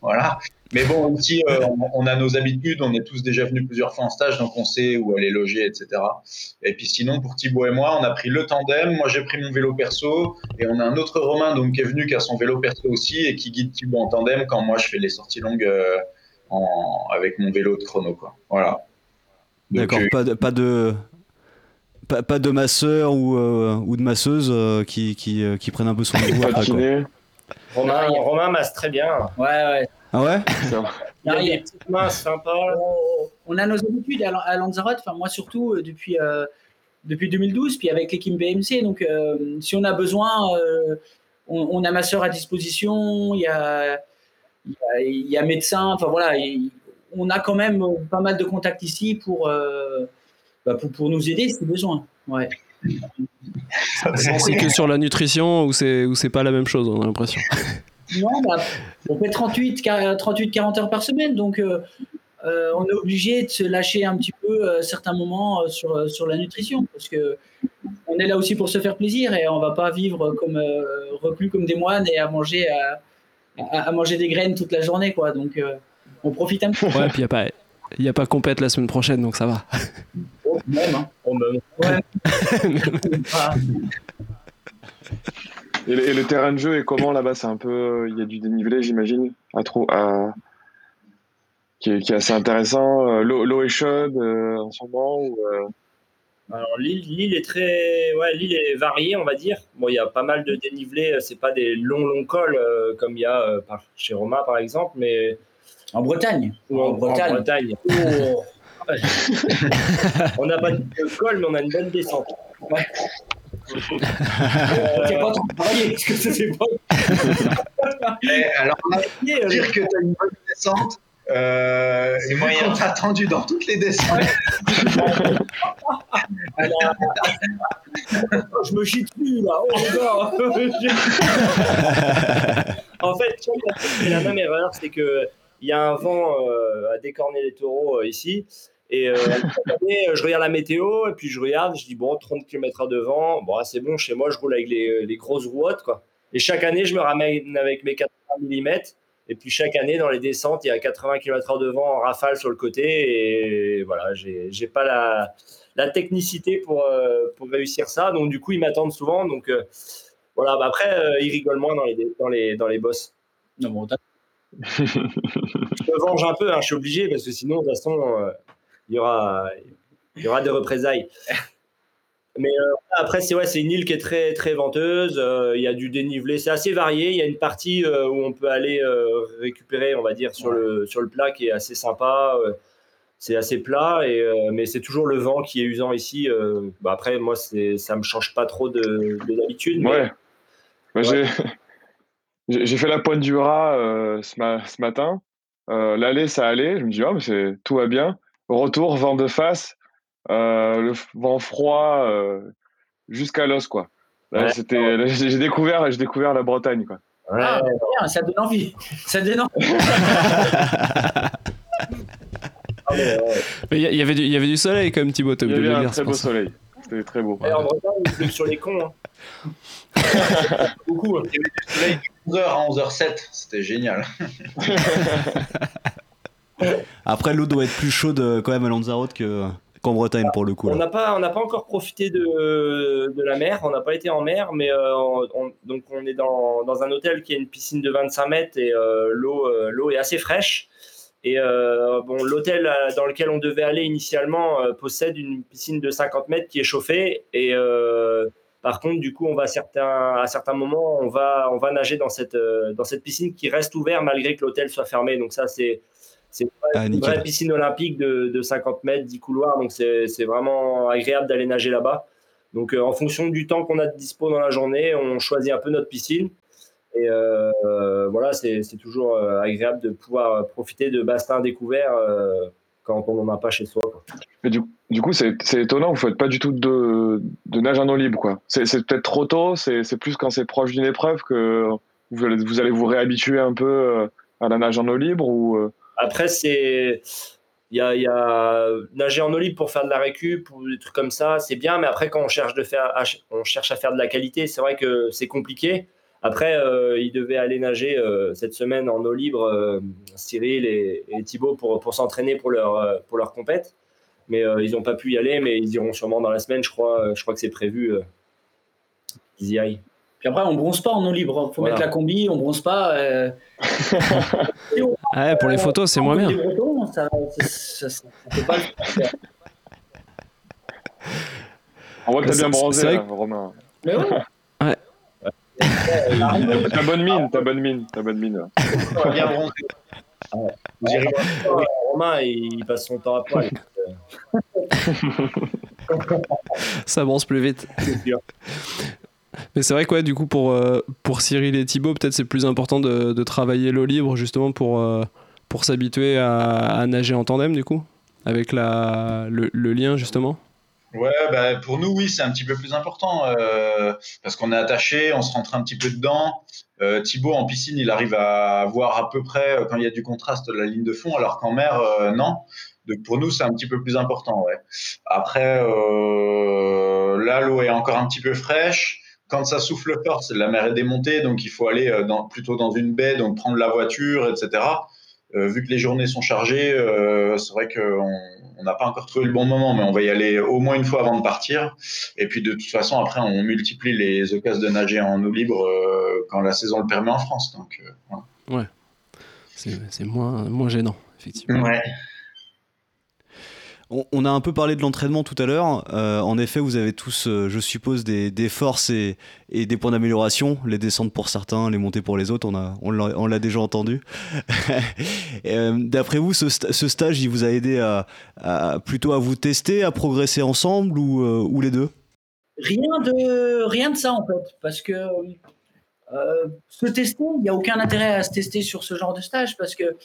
voilà. Mais bon, euh, on, a nos habitudes, on est tous déjà venus plusieurs fois en stage, donc on sait où aller loger, etc. Et puis sinon, pour Thibaut et moi, on a pris le tandem, moi j'ai pris mon vélo perso, et on a un autre Romain donc, qui est venu, qui a son vélo perso aussi, et qui guide Thibaut en tandem quand moi je fais les sorties longues euh, en, avec mon vélo de chrono. Quoi. Voilà. D'accord, euh, pas de... Pas de... Pas, de masseur ou, ou de masseuse qui, qui, qui, prennent un peu son niveau Romain, Romain masse très bien. Ouais, ouais. Ah ouais Il y a des petites mains sympas. On a nos habitudes à Lanzarote, enfin moi surtout euh, depuis, euh, depuis 2012, puis avec l'équipe BMC. Donc euh, si on a besoin, on, a ma soeur à disposition, il y a, il y a, médecin, enfin voilà, on a quand même pas mal de contacts ici pour, bah, pour, pour, nous aider si besoin. Ouais. C'est que sur la nutrition ou c'est ou c'est pas la même chose, on a l'impression. Non, bah, on fait 38, 38, 40 heures par semaine, donc euh, euh, on est obligé de se lâcher un petit peu à euh, certains moments sur, sur la nutrition, parce que on est là aussi pour se faire plaisir et on va pas vivre comme reclus comme des moines et à manger à, manger des graines toute la journée, quoi. Donc on profite un peu. Ouais, puis il y a pas il y a pas compète la semaine prochaine, donc ça va. Même, hein. même. Ouais. Et le, terrain de jeu est comment là-bas? C'est un peu, il y a du dénivelé, j'imagine, à trop, à... Qui, est, assez intéressant. Euh, l'eau est chaude euh, en ce moment ou, euh? Alors l'île est très, ouais, l'île est variée, on va dire. Bon, il y a pas mal de dénivelé. C'est pas des longs longs cols comme il y a chez Roma par exemple, mais en Bretagne. en, Bretagne. Oh. On n'a pas de col, mais on a une bonne descente. Ouais. euh, pas trop travaillé, parce que c'est pas. alors, dire que tu as une bonne descente, euh, c'est moyen. On attendu dans toutes les descentes. je me chie dessus là. Oh, en fait, la même erreur, c'est que il y a un vent euh, à décorner les taureaux euh, ici. Et euh, je regarde la météo et puis je regarde, je dis bon, 30 km de vent, bon, c'est bon, chez moi, je roule avec les, grosses rouottes. Quoi. Et chaque année, je me ramène avec mes 80 mm. Et puis chaque année, dans les descentes, il y a 80 km de vent en rafale sur le côté. Et voilà, j'ai pas la, technicité pour, réussir ça. Donc du coup, ils m'attendent souvent. Donc voilà, bah, après, ils rigolent moins dans les, dans les, dans les bosses. Non, bon, je me venge un peu, hein, je suis obligé, parce que sinon, de toute façon, euh, il y, aura, y aura des représailles. Mais euh, après, c'est ouais, une île qui est très, très venteuse. Euh, il y a du dénivelé, c'est assez varié. Il y a une partie où on peut aller récupérer, on va dire, sur, le, sur le plat qui est assez sympa. c'est assez plat, et, mais c'est toujours le vent qui est usant ici. Bah, après, moi, ça ne me change pas trop de, d'habitude. Ouais. ouais. J'ai fait la pointe du rat euh, ce, matin. Euh, l'aller, ça allait. Je me dis, oh, mais tout va bien. Retour, vent de face, euh, le vent froid jusqu'à l'os, quoi. c'était, j'ai découvert, j'ai découvert la Bretagne, quoi. Ah, ça donne envie. Ça donne envie. Il y, avait du, y avait du soleil comme Thibaut. Il y avait un très beau soleil. C'était très beau. en Bretagne, il sur les cons. Hein. Beaucoup. Hein. Il y avait du soleil 11h à 11h07, c'était génial. Après, l'eau doit être plus chaude euh, quand même à Lanzarote que qu'en Bretagne pour le coup. On n'a pas, on n'a pas encore profité de, de la mer. On n'a pas été en mer, mais euh, on, donc on est dans, dans, un hôtel qui a une piscine de 25 mètres et euh, l'eau, l'eau est assez fraîche. Et bon, l'hôtel dans lequel on devait aller initialement possède une piscine de 50 mètres qui est chauffée et par contre, du coup, on va à certains, à certains moments, on va, on va nager dans cette, euh, dans cette piscine qui reste ouverte malgré que l'hôtel soit fermé. Donc ça, c'est c'est une vraie ah, piscine olympique de, de, 50 mètres, 10 couloirs. Donc c'est vraiment agréable d'aller nager là-bas. Donc euh, en fonction du temps qu'on a de dispo dans la journée, on choisit un peu notre piscine. Et euh, voilà, c'est toujours agréable de pouvoir profiter de bassins découverts quand on n'en a pas chez soi. Mais du, du coup, c'est étonnant, vous ne faites pas du tout de, de nage en eau libre. quoi. C'est peut-être trop tôt, c'est plus quand c'est proche d'une épreuve que vous allez, vous allez vous réhabituer un peu euh, à la nage en eau libre ou euh? Après, c'est. Il y a, y a, nager en eau libre pour faire de la récup ou des trucs comme ça, c'est bien, mais après, quand on cherche, de faire, on cherche à faire de la qualité, c'est vrai que c'est compliqué. Après, euh, ils devaient aller nager cette semaine en eau libre, Cyril et, et Thibaut, pour, pour s'entraîner pour leur, pour leur compète mais euh, ils n'ont pas pu y aller, mais ils iront sûrement dans la semaine, je crois. Euh, je crois que c'est prévu euh, qu'ils y aillent. Puis après, on bronze pas en eau libre. Il faut mettre la combi, on bronze pas. ouais, pour les photos, c'est moins bien. ça, ça, ça, peut pas On voit que t'as bien bronzé, là, Romain. Mais ouais. T'as bonne mine, t'as bonne mine, t'as bonne mine. bien bronzé. Ouais. Romain, il passe son temps à poil. ça avance plus vite. Mais c'est vrai que du coup pour, euh, pour Cyril et Thibaut, peut-être c'est plus important de, de travailler l'eau libre justement pour, euh, pour s'habituer à, nager en tandem du coup, avec la, le, lien justement. Ouais, bah, pour nous, oui, c'est un petit peu plus important euh, parce qu'on est attaché, on se rentre un petit peu dedans. Thibaut en piscine, il arrive à voir à peu près quand il y a du contraste la ligne de fond, alors qu'en mer, non. Donc pour nous, c'est un petit peu plus important. Ouais. Après, euh, là, l'eau est encore un petit peu fraîche. Quand ça souffle fort, la mer est démontée, donc il faut aller euh, dans, plutôt dans une baie, donc prendre la voiture, etc. Euh, vu que les journées sont chargées, c'est vrai qu'on n'a pas encore trouvé le bon moment, mais on va y aller au moins une fois avant de partir. Et puis de toute façon, après, on multiplie les occasions de nager en eau libre quand la saison le permet en France. Donc, Ouais, c'est moins, moins gênant, effectivement. Ouais. On, a un peu parlé de l'entraînement tout à l'heure. Euh, en effet, vous avez tous, euh, je suppose, des, forces et, des points d'amélioration. Les descentes pour certains, les montées pour les autres, on, l'a déjà entendu. Euh, d'après vous, ce, stage, il vous a aidé à, plutôt à vous tester, à progresser ensemble ou, les deux? Rien de, rien de ça en fait, parce que se tester, il n'y a aucun intérêt à se tester sur ce genre de stage parce que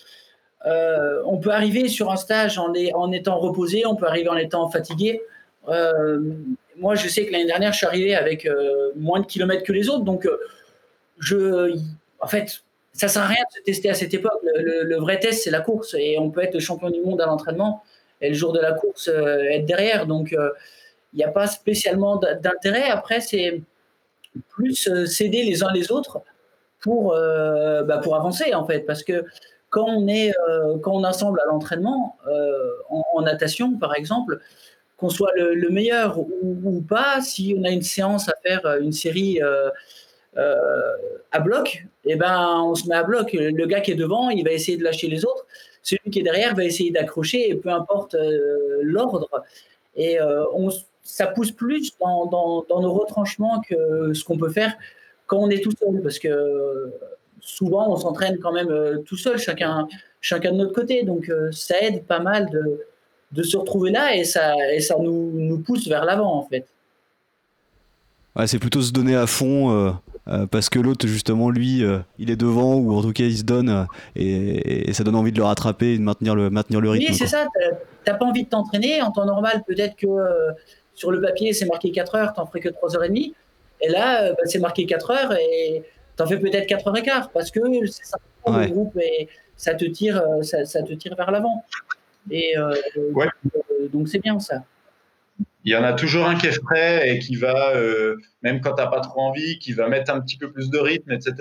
euh, on peut arriver sur un stage en, étant reposé, on peut arriver en étant fatigué. Euh, moi, je sais que l'année dernière, je suis arrivé avec moins de kilomètres que les autres, donc je, en fait, ça sert à rien de se tester à cette époque. Le, vrai test, c'est la course, et on peut être champion du monde à l'entraînement et le jour de la course être derrière. Donc, il n'y a pas spécialement d'intérêt. Après, c'est plus euh, s'aider les uns les autres pour, euh, bah, pour avancer en fait. Parce que quand on, est, euh, quand on assemble à l'entraînement, en, natation par exemple, qu'on soit le, meilleur ou, pas, si on a une séance à faire, une série à bloc, eh ben, on se met à bloc. Le gars qui est devant, il va essayer de lâcher les autres. Celui qui est derrière va essayer d'accrocher, et peu importe l'ordre. Et on, ça pousse plus dans, dans, nos retranchements que ce qu'on peut faire quand on est tout seul, parce que souvent on s'entraîne quand même euh, tout seul, chacun, chacun de notre côté. Donc euh, ça aide pas mal de, de, se retrouver là et ça, et ça nous, nous pousse vers l'avant en fait. Ouais, c'est plutôt se donner à fond euh, parce que l'autre justement lui il est devant ou en tout cas il se donne et, ça donne envie de le rattraper et de maintenir le, maintenir le rythme. Oui, c'est ça. T'as pas envie de t'entraîner en temps normal, peut-être que sur le papier, c'est marqué 4 heures, t'en ferais que 3 heures et demie. Et là, bah, c'est marqué 4 heures et t'en fais peut-être 4 heures et quart parce que c'est ça le groupe et ça te tire, euh, ça, te tire vers l'avant. Et euh, donc c'est bien ça. Il y en a toujours un qui est frais et qui va, même quand t'as pas trop envie, qui va mettre un petit peu plus de rythme, etc.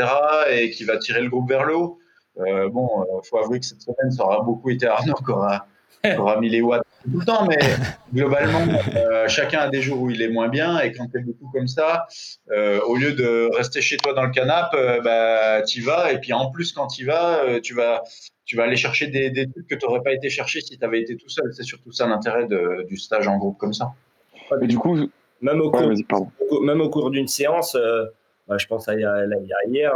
et qui va tirer le groupe vers le haut. bon, il faut avouer que cette semaine, ça aura beaucoup été Arnaud qui aura, aura mis les watts tout le temps, mais globalement, euh, chacun a des jours où il est moins bien. Et quand tu es beaucoup comme ça, euh, au lieu de rester chez toi dans le canapé, euh, bah, tu vas. Et puis en plus, quand tu vas, tu vas, tu vas aller chercher des, des trucs que tu n'aurais pas été chercher si tu avais été tout seul. C'est surtout ça l'intérêt du stage en groupe comme ça. Et du coup, même au cours, même au cours d'une séance, bah, je pense à, hier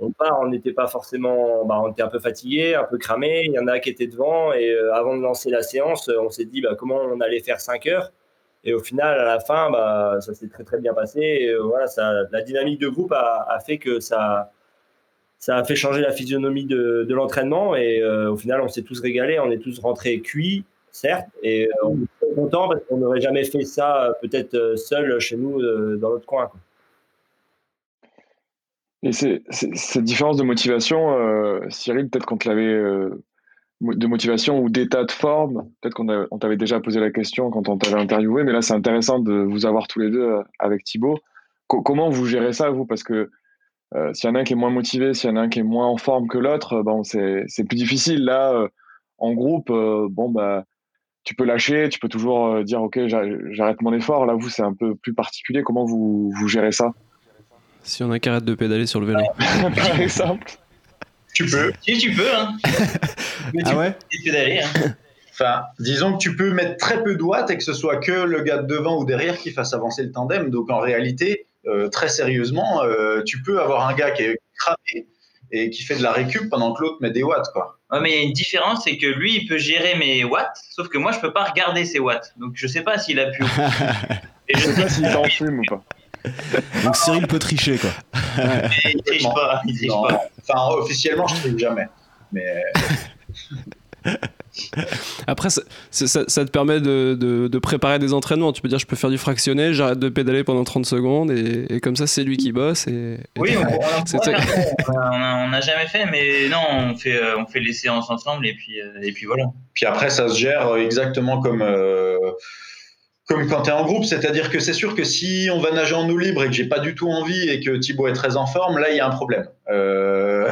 on part, on n'était pas forcément, bah, on était un peu fatigué, un peu cramé. Il y en a qui étaient devant et euh, avant de lancer la séance, on s'est dit bah, comment on allait faire 5 heures? Et au final, à la fin, bah, ça s'est très très bien passé. Et, euh, voilà, la dynamique de groupe a, fait que ça, a fait changer la physionomie de, l'entraînement. Et euh, au final, on s'est tous régalés, on est tous rentrés cuits, certes, et on est content parce qu'on n'aurait jamais fait ça peut-être seul chez nous dans notre coin. Et cette différence de motivation, euh, Cyril, peut-être qu'on te l'avait euh, de motivation ou d'état de forme, peut-être qu'on t'avait déjà posé la question quand on t'avait interviewé, mais là c'est intéressant de vous avoir tous les deux euh, avec Thibaut. comment vous gérez ça, vous? Parce que s'il y en a un qui est moins motivé, s'il y en a un qui est moins en forme que l'autre, bon, c'est plus difficile. Là, en groupe, bon, bah, tu peux lâcher, tu peux toujours dire, OK, j'arrête mon effort. Là, vous, c'est un peu plus particulier. Comment vous, vous gérez ça? Si on a qu'arrête de pédaler sur le vélo. Par exemple. Tu peux. Si tu peux, hein. ah ouais pédaler, hein. Enfin, disons que tu peux mettre très peu de watts et que ce soit que le gars de devant ou derrière qui fasse avancer le tandem. Donc en réalité, euh, très sérieusement, euh, tu peux avoir un gars qui est cramé et qui fait de la récup pendant que l'autre met des watts. Quoi. Ouais, mais il y a une différence, c'est que lui, il peut gérer mes watts, sauf que moi, je peux pas regarder ses watts. Donc je sais pas s'il a pu. et je sais pas s'il t'en fume ou pas. Donc Cyril peut tricher, quoi. il triche pas, il triche pas. Enfin, officiellement, je triche jamais. Mais. Après, ça, te permet de, préparer des entraînements. Tu peux dire, je peux faire du fractionné, j'arrête de pédaler pendant 30 secondes, et, comme ça, c'est lui qui bosse. Et, oui, on n'a jamais fait, mais non, on fait, euh, on fait les séances ensemble, et puis, euh, et puis voilà. Puis après, ça se gère exactement comme. Euh, comme quand tu es en groupe, c'est-à-dire que c'est sûr que si on va nager en eau libre et que j'ai pas du tout envie et que Thibaut est très en forme, là il y a un problème. Euh,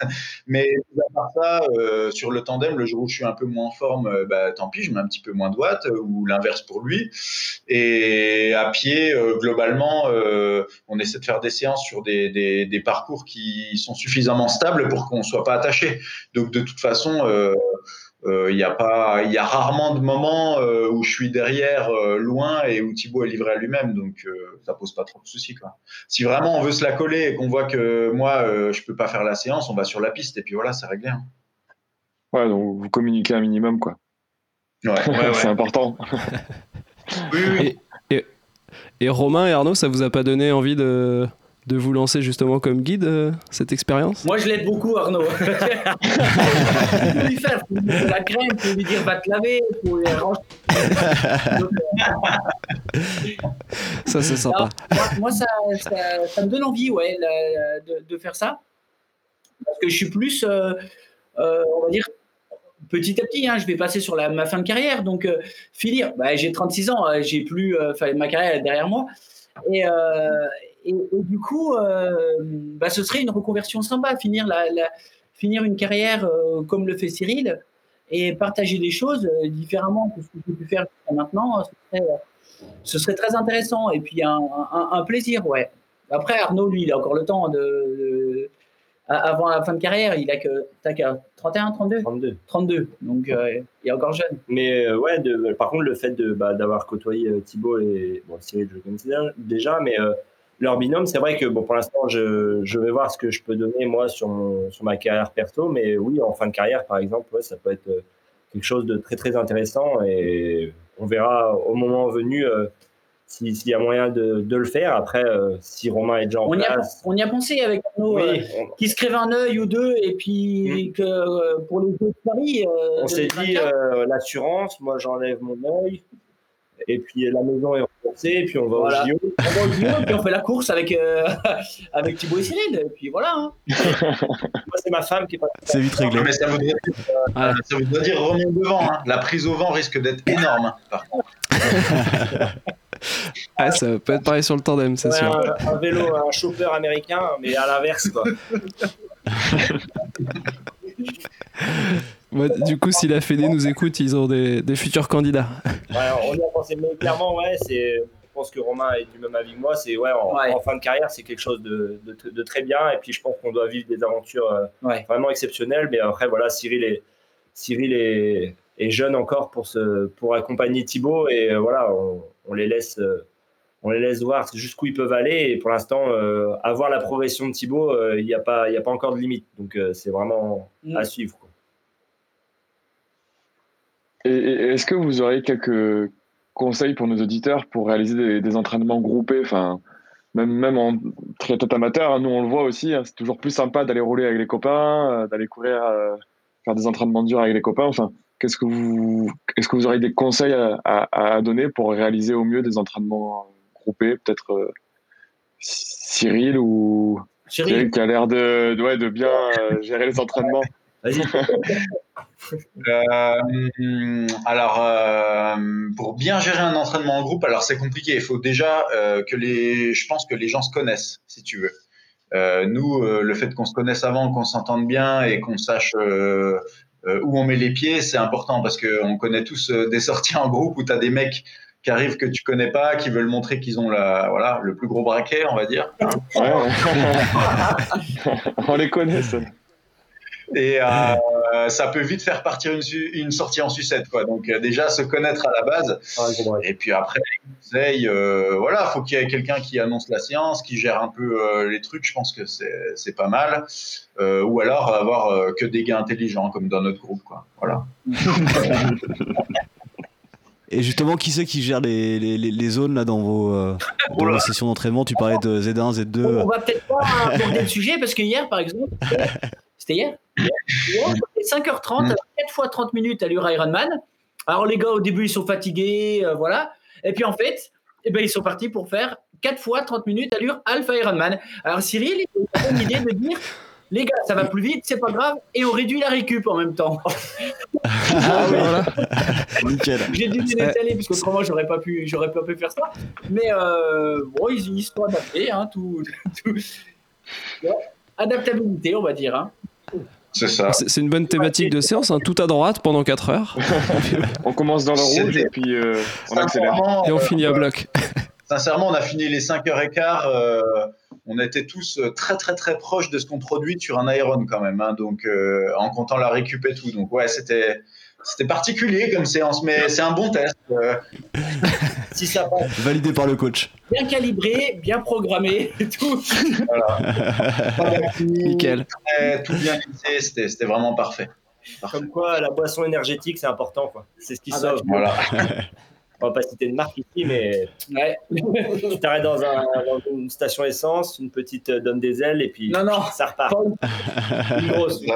mais à part ça, euh, sur le tandem, le jour où je suis un peu moins en forme, euh, bah, tant pis, je mets un petit peu moins de watts ou l'inverse pour lui. Et à pied, globalement, on essaie de faire des séances sur des, des, des parcours qui sont suffisamment stables pour qu'on soit pas attaché. Donc de toute façon il euh, y a pas, il y a rarement de moments euh, où je suis derrière, euh, loin, et où Thibaut est livré à lui-même, donc ça pose pas trop de soucis. Quoi. Si vraiment on veut se la coller et qu'on voit que moi je peux pas faire la séance, on va sur la piste et puis voilà, c'est réglé. Hein. Ouais, donc vous communiquez un minimum, quoi. Ouais, ouais, c'est important. oui, oui. Et Romain et Arnaud, ça vous a pas donné envie de, de vous lancer justement comme guide euh, cette expérience? Moi, je l'aide beaucoup, Arnaud. faut lui faire la crème, faut lui dire va te laver, faut lui ranger. ça, c'est sympa. moi, ça, ça, me donne envie, ouais, de, de, faire ça. Parce que je suis plus, euh, euh, on va dire, petit à petit, hein, je vais passer sur la, ma fin de carrière. Donc, finir, bah, j'ai 36 ans, j'ai plus ma carrière derrière moi. Et, et, du coup, euh, bah, ce serait une reconversion sympa, finir, la, finir une carrière euh, comme le fait Cyril et partager des choses euh, différemment que ce que j'ai pu faire maintenant. Ce serait, très intéressant et puis un, un, plaisir, ouais. Après, Arnaud, lui, il a encore le temps de, avant la fin de carrière, il a que, 31, 32 32. 32, donc il est encore jeune. Mais ouais, de, par contre, le fait bah, d'avoir côtoyé Thibaut et bon, Cyril, je le connaissais déjà, mais leur binôme. C'est vrai que bon, pour l'instant, je, je, vais voir ce que je peux donner moi sur, mon, sur ma carrière perso, mais oui, en fin de carrière, par exemple, ouais, ça peut être euh, quelque chose de très très intéressant et on verra au moment venu euh, s'il y a moyen de, de, le faire. Après, euh, si Romain est déjà en on place. Y a, on y a pensé avec nous, oui, qui se crève un œil ou deux et puis hmm. que pour les deux de Paris. on s'est dit l'assurance, moi j'enlève mon œil et puis la maison est remboursée, et puis on va au JO. On va au JO, et puis on fait la course avec, euh, avec Thibaut et Cyril, et puis voilà. Hein. Moi, c'est ma femme qui est pas. C'est vite réglé. mais ça voudrait dire, euh, ça voudrait dire remonte devant. Hein. La prise au vent risque d'être énorme, hein, par contre. ah, ça peut être pareil sur le tandem, c'est sûr. Un, un, vélo, un chopper américain, mais à l'inverse, quoi. Du coup, si la Fédé nous écoute, ils ont des, futurs candidats. Ouais, on y a pensé, mais clairement, ouais, c'est. Je pense que Romain est du même avis que moi. C'est ouais, en, fin de carrière, c'est quelque chose de, de, très bien. Et puis, je pense qu'on doit vivre des aventures euh, vraiment exceptionnelles. Mais après, voilà, Cyril est, Cyril est, est jeune encore pour, se, pour accompagner Thibaut. Et euh, voilà, on, les laisse. Euh, on les laisse voir jusqu'où ils peuvent aller. Et pour l'instant, avoir la progression de Thibaut, il n'y a, pas, a pas encore de limite. Donc, c'est vraiment mm. à suivre. Est-ce que vous auriez quelques conseils pour nos auditeurs pour réaliser des, entraînements groupés enfin, même, même en triathlon amateur, hein, nous on le voit aussi, hein, c'est toujours plus sympa d'aller rouler avec les copains, euh, d'aller courir, euh, faire des entraînements durs avec les copains. Enfin, qu'est-ce que vous, est-ce que vous auriez des conseils à, à, donner pour réaliser au mieux des entraînements groupés Peut-être euh, Cyril ou Cyril. qui a l'air de, ouais, de bien gérer les entraînements? Vas-y. Euh, alors, euh, pour bien gérer un entraînement en groupe, alors c'est compliqué. Il faut déjà euh, que les, je pense que les gens se connaissent, si tu veux. nous, le fait qu'on se connaisse avant, qu'on s'entende bien et qu'on sache où on met les pieds, c'est important parce qu'on connaît tous des sorties en groupe où tu as des mecs qui arrivent que tu connais pas, qui veulent montrer qu'ils ont la, voilà, le plus gros braquet, on va dire. Ouais, on les connaît, ça et euh, ça peut vite faire partir une, une, sortie en sucette quoi. Donc euh, déjà se connaître à la base. Et puis après conseils euh, voilà faut qu'il y ait quelqu'un qui annonce la science qui gère un peu euh, les trucs. Je pense que c'est pas mal. Euh, ou alors avoir que des gars intelligents comme dans notre groupe quoi. Voilà. Et justement, qui c'est qui gère les, les, les, zones là dans vos, dans vos sessions d'entraînement? Tu parlais de Z1, Z2. On va peut-être pas aborder le sujet parce que hier, par exemple, c'était hier. Hier, 5h30, 4 fois 30 minutes à l'Ura Ironman. Alors les gars, au début, ils sont fatigués, euh, voilà. Et puis en fait, eh ben, ils sont partis pour faire 4 fois 30 minutes allure Alpha Ironman. Alors Cyril, il a l'idée de dire, les gars, ça va plus vite, c'est pas grave, et on réduit la récup en même temps. ah, voilà. J'ai dû les étaler, parce qu'autrement, j'aurais pas pu, j'aurais pas pu faire ça. Mais euh, bon, ils, ils sont adaptés, hein, tout, tout... Adaptabilité, on va dire. Hein. C'est ça. C'est une bonne thématique de séance, hein. tout à droite pendant 4 heures. on commence dans le rouge et puis euh, on accélère. Et on finit à bloc. Sincèrement, on a fini les 5h15. Euh, on était tous euh, très très très proches de ce qu'on produit sur un Iron quand même, hein. donc en comptant la récup et tout. Donc ouais, c'était c'était particulier comme séance, mais c'est un bon test. si ça passe. Validé par le coach. Bien calibré, bien programmé, tout. Voilà. Nickel. tout bien lissé, c'était vraiment parfait. Comme quoi, la boisson énergétique, c'est important. C'est ce qui ah bah, sauve. Voilà. on va pas citer de marque ici, mais ouais. tu t'arrêtes dans, un, dans, une station essence, une petite euh, donne des ailes et puis non, non, ça repart. une grosse.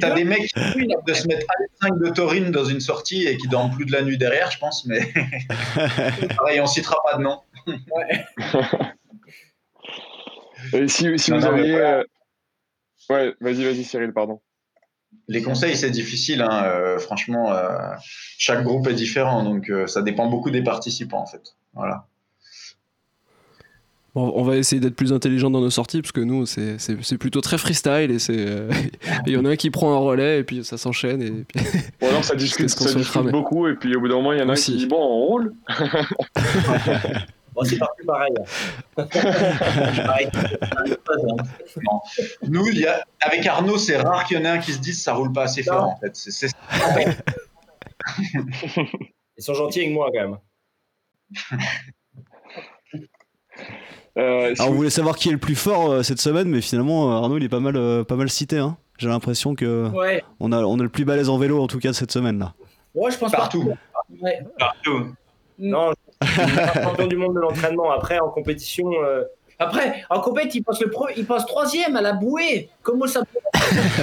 T'as des mecs qui de se mettre 5 de taurine dans une sortie et qui dorment plus de la nuit derrière, je pense, mais pareil, on citera pas de nom. Ouais. et si, si vous aviez. Euh, ouais, vas-y, vas-y, Cyril, pardon. Les conseils, c'est difficile. Hein. Euh, franchement, euh, chaque groupe est différent, donc euh, ça dépend beaucoup des participants, en fait. Voilà. Bon, on va essayer d'être plus intelligent dans nos sorties, parce que nous, c'est plutôt très freestyle, et c'est il y en a un qui prend un relais, et puis ça s'enchaîne. Et puis... Bon, alors ça discute, ça discute beaucoup, et puis au bout d'un moment, il y en a un qui dit Bon, on roule Bon, c'est parti pareil. Nous, y a, avec Arnaud, c'est rare qu'il y en ait un qui se dise ça roule pas assez fort. En fait. Ils sont gentils avec moi quand même. Euh, Alors, vous... voulez savoir qui est le plus fort euh, cette semaine, mais finalement, euh, Arnaud, il est pas mal, euh, pas mal cité. Hein. J'ai l'impression que ouais. on, a, on a le plus balèze en vélo, en tout cas, cette semaine-là. Ouais, je pense partout. Partout. Ouais. partout. Non, champion du monde de l'entraînement. Après, en compétition. Euh... Après, en compétition, il passe, le pro... il passe troisième à la bouée. Comment ça peut.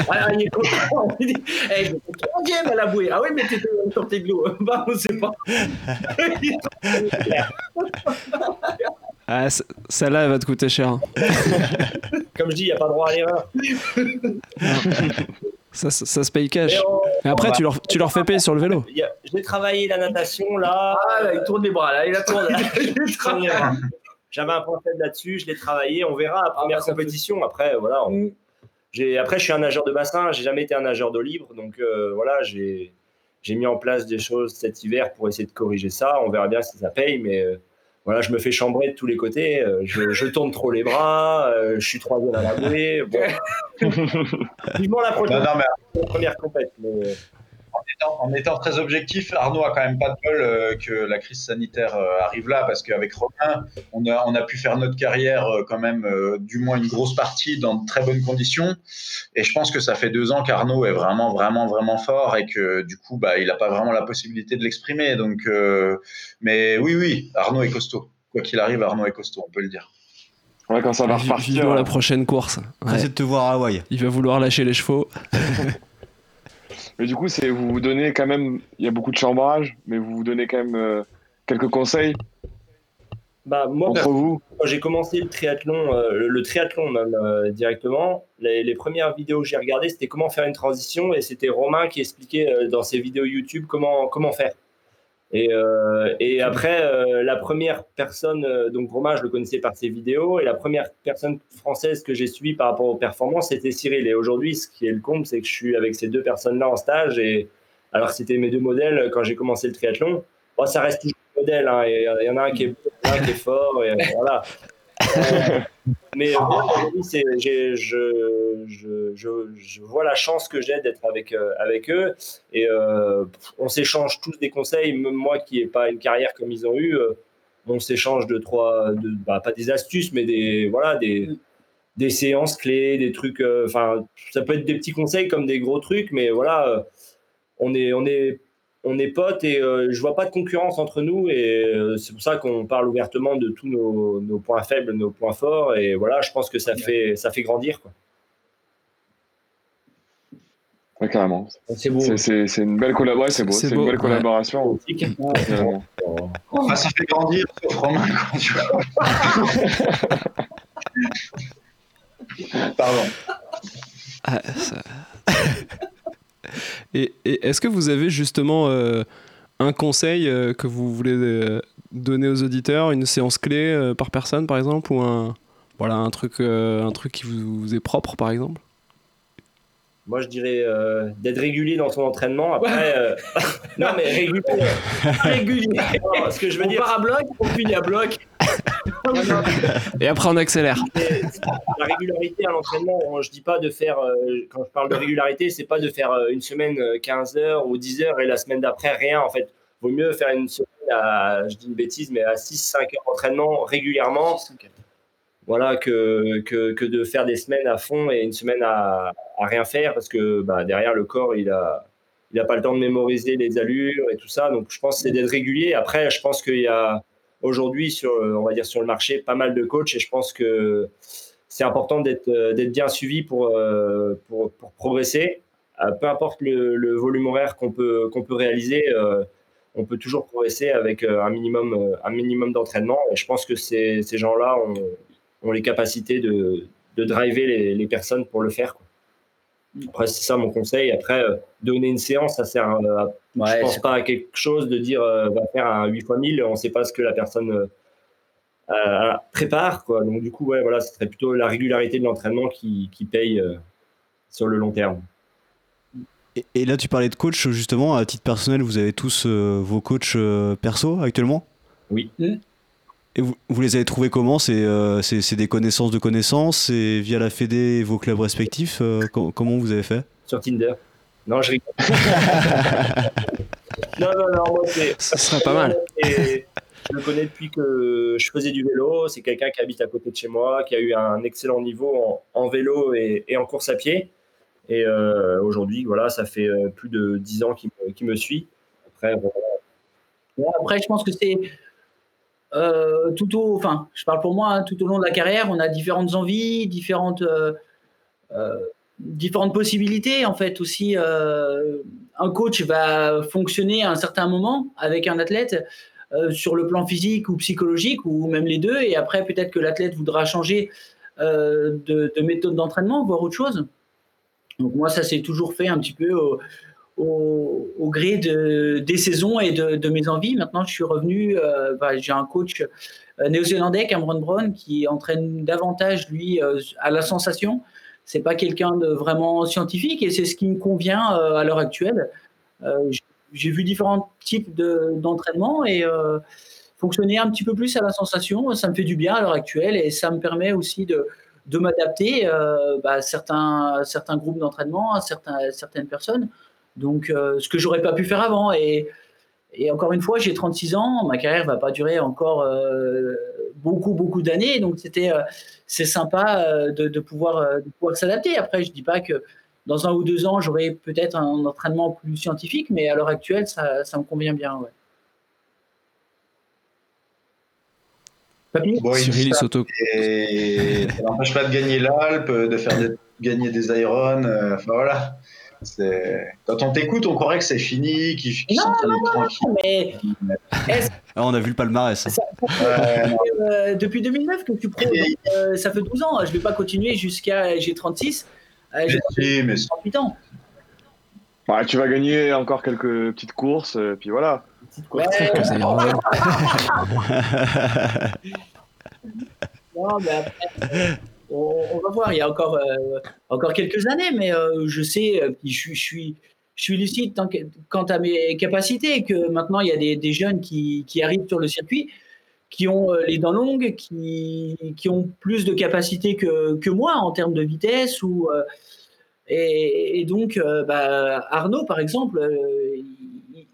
ah, il est content. Il dit hey, troisième à la bouée. Ah oui, mais t'étais sorti de l'eau. Bah, on sait pas. Ah, celle-là, elle va te coûter cher. Comme je dis, il n'y a pas droit à l'erreur. Ça, ça, se paye cash. Mais après, tu, leur, tu leur fais payer sur le vélo. J'ai travaillé la natation là. Ah, là, il tourne les bras là, il a tourné. J'avais un point faible là-dessus, je l'ai travaillé. On verra la première ah, compétition. Après, voilà. On... Après, je suis un nageur de bassin. J'ai jamais été un nageur d'eau libre, donc euh, voilà, j'ai mis en place des choses cet hiver pour essayer de corriger ça. On verra bien si ça paye, mais euh, voilà, je me fais chambrer de tous les côtés. Euh, je, je tourne trop les bras. Euh, je suis troisième à la bouée. Bon. Vivement la prochaine non, non, mais... la première compète. Mais en étant, très objectif, Arnaud a quand même pas de bol euh, que la crise sanitaire euh, arrive là, parce qu'avec Romain, on a, on a pu faire notre carrière euh, quand même, du moins une grosse partie, dans de très bonnes conditions. Et je pense que ça fait deux ans qu'Arnaud est vraiment, vraiment, vraiment fort et que du coup, bah, il n'a pas vraiment la possibilité de l'exprimer. Donc, mais oui, oui, Arnaud est costaud. Quoi qu'il arrive, Arnaud est costaud, on peut le dire. Ouais, quand ça va repartir. la prochaine course. Ouais. de te voir à Hawaï. Il va vouloir lâcher les chevaux. Mais du coup, c'est vous vous donnez quand même, il y a beaucoup de chambrage, mais vous vous donnez quand même euh, quelques conseils bah, moi, entre vous. Quand j'ai commencé le triathlon, euh, le, triathlon même euh, directement, les, premières vidéos que j'ai regardées, c'était comment faire une transition, et c'était Romain qui expliquait dans ses vidéos YouTube comment comment faire. Et, euh, et après, euh, la première personne, euh, donc Romain, je le connaissais par ses vidéos, et la première personne française que j'ai suivie par rapport aux performances, c'était Cyril. Et aujourd'hui, ce qui est le comble, c'est que je suis avec ces deux personnes-là en stage, et alors c'était mes deux modèles quand j'ai commencé le triathlon. Bon, ça reste toujours modèle, hein, il y en a un qui est, un qui est fort, et voilà. Mais euh, je, je, je, je, vois la chance que j'ai d'être avec, euh, avec eux. Et euh, on s'échange tous des conseils. Même moi qui n'ai pas une carrière comme ils ont eu, on s'échange de trois, bah, pas des astuces, mais des, voilà, des, des séances clés, des trucs. Enfin, ça peut être des petits conseils comme des gros trucs, mais voilà, on est, on est on est potes et euh, je vois pas de concurrence entre nous et euh, c'est pour ça qu'on parle ouvertement de tous nos, points faibles, nos points forts et voilà, je pense que ça fait ça fait grandir quoi. Ouais, carrément. C'est beau. C'est une belle collaboration. C'est beau. C'est une belle collaboration. Ça fait grandir, Romain, quand tu Pardon. Ah, ça... Et, est-ce que vous avez justement euh, un conseil euh, que vous voulez euh, donner aux auditeurs, une séance clé par personne par exemple, ou un, voilà, un, truc, un truc qui vous, est propre par exemple? Moi, je dirais d'être régulier dans son entraînement. Après, non, mais régulier. régulier. ce que je veux on dire. part à bloc, on finit à bloc. Et après, on accélère. La régularité à l'entraînement, je dis pas de faire, euh, quand je parle de régularité, c'est pas de faire euh, une semaine 15 euh, heures ou 10 heures et la semaine d'après rien. En fait, vaut mieux faire une semaine à, je dis une bêtise, mais à 6-5 heures d'entraînement régulièrement. Voilà, que, que, de faire des semaines à fond et une semaine à, à rien faire parce que bah, derrière le corps, il il n'a pas le temps de mémoriser les allures et tout ça. Donc, je pense que c'est d'être régulier. Après, je pense qu'il y a aujourd'hui, sur, on va dire, sur le marché, pas mal de coachs et je pense que c'est important d'être bien suivi pour, pour, pour progresser. peu importe le, volume horaire qu'on peut, peut réaliser, on peut toujours progresser avec un minimum, un minimum d'entraînement. Et je pense que ces, ces gens-là ont, ont, les capacités de, de driver les, les, personnes pour le faire. Quoi. Après, c'est ça mon conseil. Après, euh, donner une séance, ça sert à, je pense pas à quelque chose de dire euh, va faire un 8 x 1000, on ne sait pas ce que la personne euh, prépare. Quoi. Donc, du coup, ouais, voilà, ce serait plutôt la régularité de l'entraînement qui, qui, paye sur le long terme. Et, et, là, tu parlais de coach, justement, à titre personnel, vous avez tous vos coachs perso actuellement? Oui. Et vous, vous, les avez trouvés comment C'est des connaissances de connaissances C'est via la Fédé et vos clubs respectifs com Comment vous avez fait Sur Tinder. Non, je rigole. non, non, non, moi c'est. Ça serait pas mal. Et je le connais depuis que je faisais du vélo. C'est quelqu'un qui habite à côté de chez moi, qui a eu un excellent niveau en, en vélo et, et, en course à pied. Et euh, aujourd'hui, voilà, ça fait plus de 10 ans qu'il me, qu me, suit. Après, voilà. Après, je pense que c'est euh, tout au, enfin, je parle pour moi, hein, tout au long de la carrière, on a différentes envies, différentes, euh, euh, différentes possibilités. En fait, aussi, un coach va fonctionner à un certain moment avec un athlète sur le plan physique ou psychologique, ou même les deux, et après, peut-être que l'athlète voudra changer de, de, méthode d'entraînement, voire autre chose. Donc moi, ça s'est toujours fait un petit peu au, gré de, des saisons et de, mes envies. Maintenant, je suis revenu, euh, bah, j'ai un coach euh, néo-zélandais, Cameron Brown, qui entraîne davantage, lui, euh, à la sensation. C'est pas quelqu'un de vraiment scientifique et c'est ce qui me convient à l'heure actuelle. J'ai vu différents types d'entraînement et fonctionner un petit peu plus à la sensation, ça me fait du bien à l'heure actuelle et ça me permet aussi de, de m'adapter bah, à certains, certains groupes d'entraînement, à certains, certaines personnes. Donc, euh, ce que j'aurais pas pu faire avant. Et, et encore une fois, j'ai 36 ans, ma carrière va pas durer encore euh, beaucoup, beaucoup d'années. Donc, c'était, euh, c'est sympa euh, de, de, pouvoir, euh, de pouvoir s'adapter. Après, je dis pas que dans un ou deux ans, j'aurai peut-être un entraînement plus scientifique, mais à l'heure actuelle, ça, ça, me convient bien. Ouais. Bon, Cyril Soto. Et ça n'empêche pas de gagner l'Alpe, de faire des, gagner des Iron. Enfin voilà. Quand on t'écoute, on croirait que c'est fini, qu'ils qu sont non, non, non, mais ah, on a vu le palmarès. Ça, ouais. euh, depuis 2009 que tu prends, euh, ça fait 12 ans. Je vais pas continuer jusqu'à j'ai 36. Euh, j'ai 38 ans. Ouais, tu vas gagner encore quelques petites courses, euh, puis voilà. Ouais. non, mais après, on, va voir. Il y a encore, euh, encore quelques années, mais euh, je sais, je, je, suis, je suis lucide tant que, quant à mes capacités, que maintenant il y a des, jeunes qui, qui, arrivent sur le circuit, qui ont euh, les dents longues, qui, qui ont plus de capacités que, que moi en termes de vitesse. Ou, euh, et, donc, euh, bah, Arnaud, par exemple, il,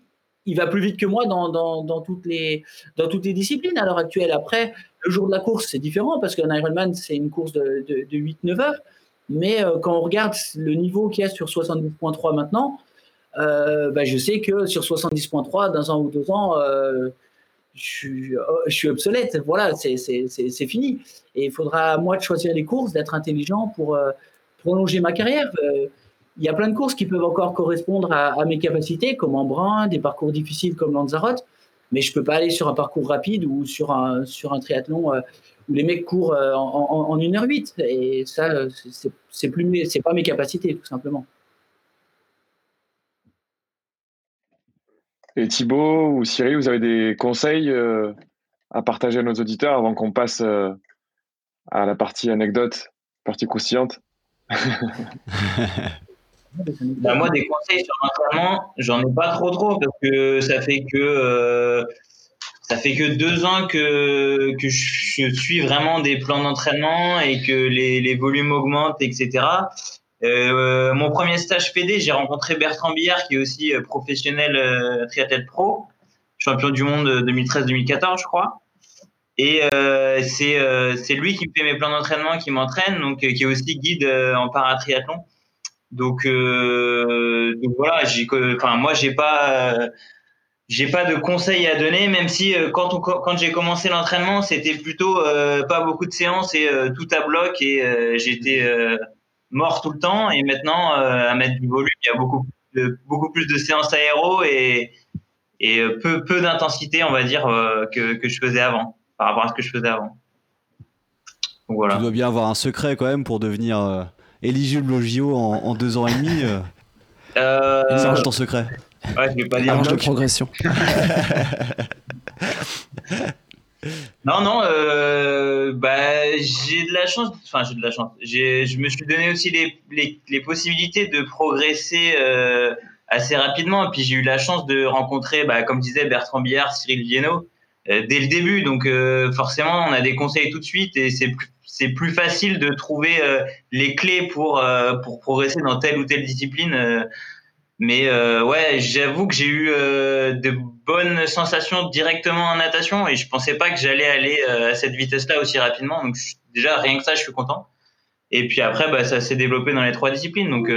il, va plus vite que moi dans, dans, dans, toutes les, dans toutes les disciplines à l'heure actuelle. Après, le jour de la course, c'est différent parce qu'un Ironman, c'est une course de, de, de 8-9 heures. Mais euh, quand on regarde le niveau qu'il y a sur 70.3 maintenant, euh, bah, je sais que sur 70.3, dans un ou deux ans, euh, je, suis, obsolète. Voilà, c'est fini. Et il faudra à moi de choisir les courses, d'être intelligent pour prolonger ma carrière. Il y a plein de courses qui peuvent encore correspondre à, à mes capacités, comme en brun, des parcours difficiles comme Lanzarote mais je peux pas aller sur un parcours rapide ou sur un, sur un triathlon euh, où les mecs courent euh, en, en, en 1h08. Et ça, c'est plus, c'est pas mes capacités, tout simplement. Et Thibaut ou Cyril, vous avez des conseils euh, à partager à nos auditeurs avant qu'on passe euh, à la partie anecdote, partie croustillante? Bah, moi, des conseils sur l'entraînement, j'en ai pas trop trop parce que ça fait que euh, ça fait que deux ans que que je suis vraiment des plans d'entraînement et que les, volumes augmentent, etc. Euh, mon premier stage PD, j'ai rencontré Bertrand Billard, qui est aussi euh, professionnel euh, triathlète pro, champion du monde 2013-2014, je crois. Et c'est lui qui me fait mes plans d'entraînement, qui m'entraîne, donc qui est aussi guide en paratriathlon. Donc, donc voilà, enfin moi j'ai pas j'ai pas de conseils à donner, même si quand, on, quand j'ai commencé l'entraînement, c'était plutôt pas beaucoup de séances et tout à bloc et j'étais mort tout le temps. Et maintenant, à mettre du volume, il y a beaucoup, beaucoup plus de séances aéro et, et peu, peu d'intensité, on va dire, que, que je faisais avant, par rapport à ce que je faisais avant. Tu dois bien avoir un secret quand même pour devenir euh, éligible au JO en, deux ans et demi. Euh. Euh... ton secret. Ouais, je vais pas dire. de progression. non, non, euh, bah, j'ai de la chance. Enfin, j'ai de la chance. Je me suis donné aussi les, les, les possibilités de progresser assez rapidement. Et puis j'ai eu la chance de rencontrer, bah, comme disait Bertrand Billard, Cyril Viennot, dès le début. Donc forcément, on a des conseils tout de suite et c'est plus c'est plus facile de trouver euh, les clés pour, euh, pour progresser dans telle ou telle discipline. Euh. mais ouais, j'avoue que j'ai eu de bonnes sensations directement en natation et je pensais pas que j'allais aller à cette vitesse-là aussi rapidement. Donc déjà rien que ça, je suis content. Et puis après, bah, ça s'est développé dans les trois disciplines. Donc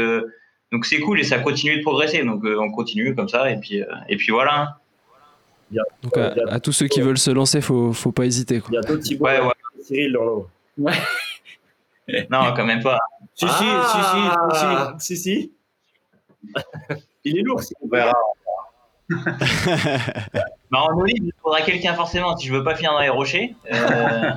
donc c'est cool et ça continue de progresser. Donc on continue comme ça et puis et puis voilà. Donc à, tous ceux qui veulent se lancer, faut faut pas hésiter. Quoi. Bientôt Thibaut, ouais, ouais. Cyril dans l'eau. Ouais. non, quand même pas. Si, si, ah. si, si, si, si. Il est lourd. On verra. bah, en Olive, il faudra quelqu'un forcément si je veux pas finir dans les rochers. Euh...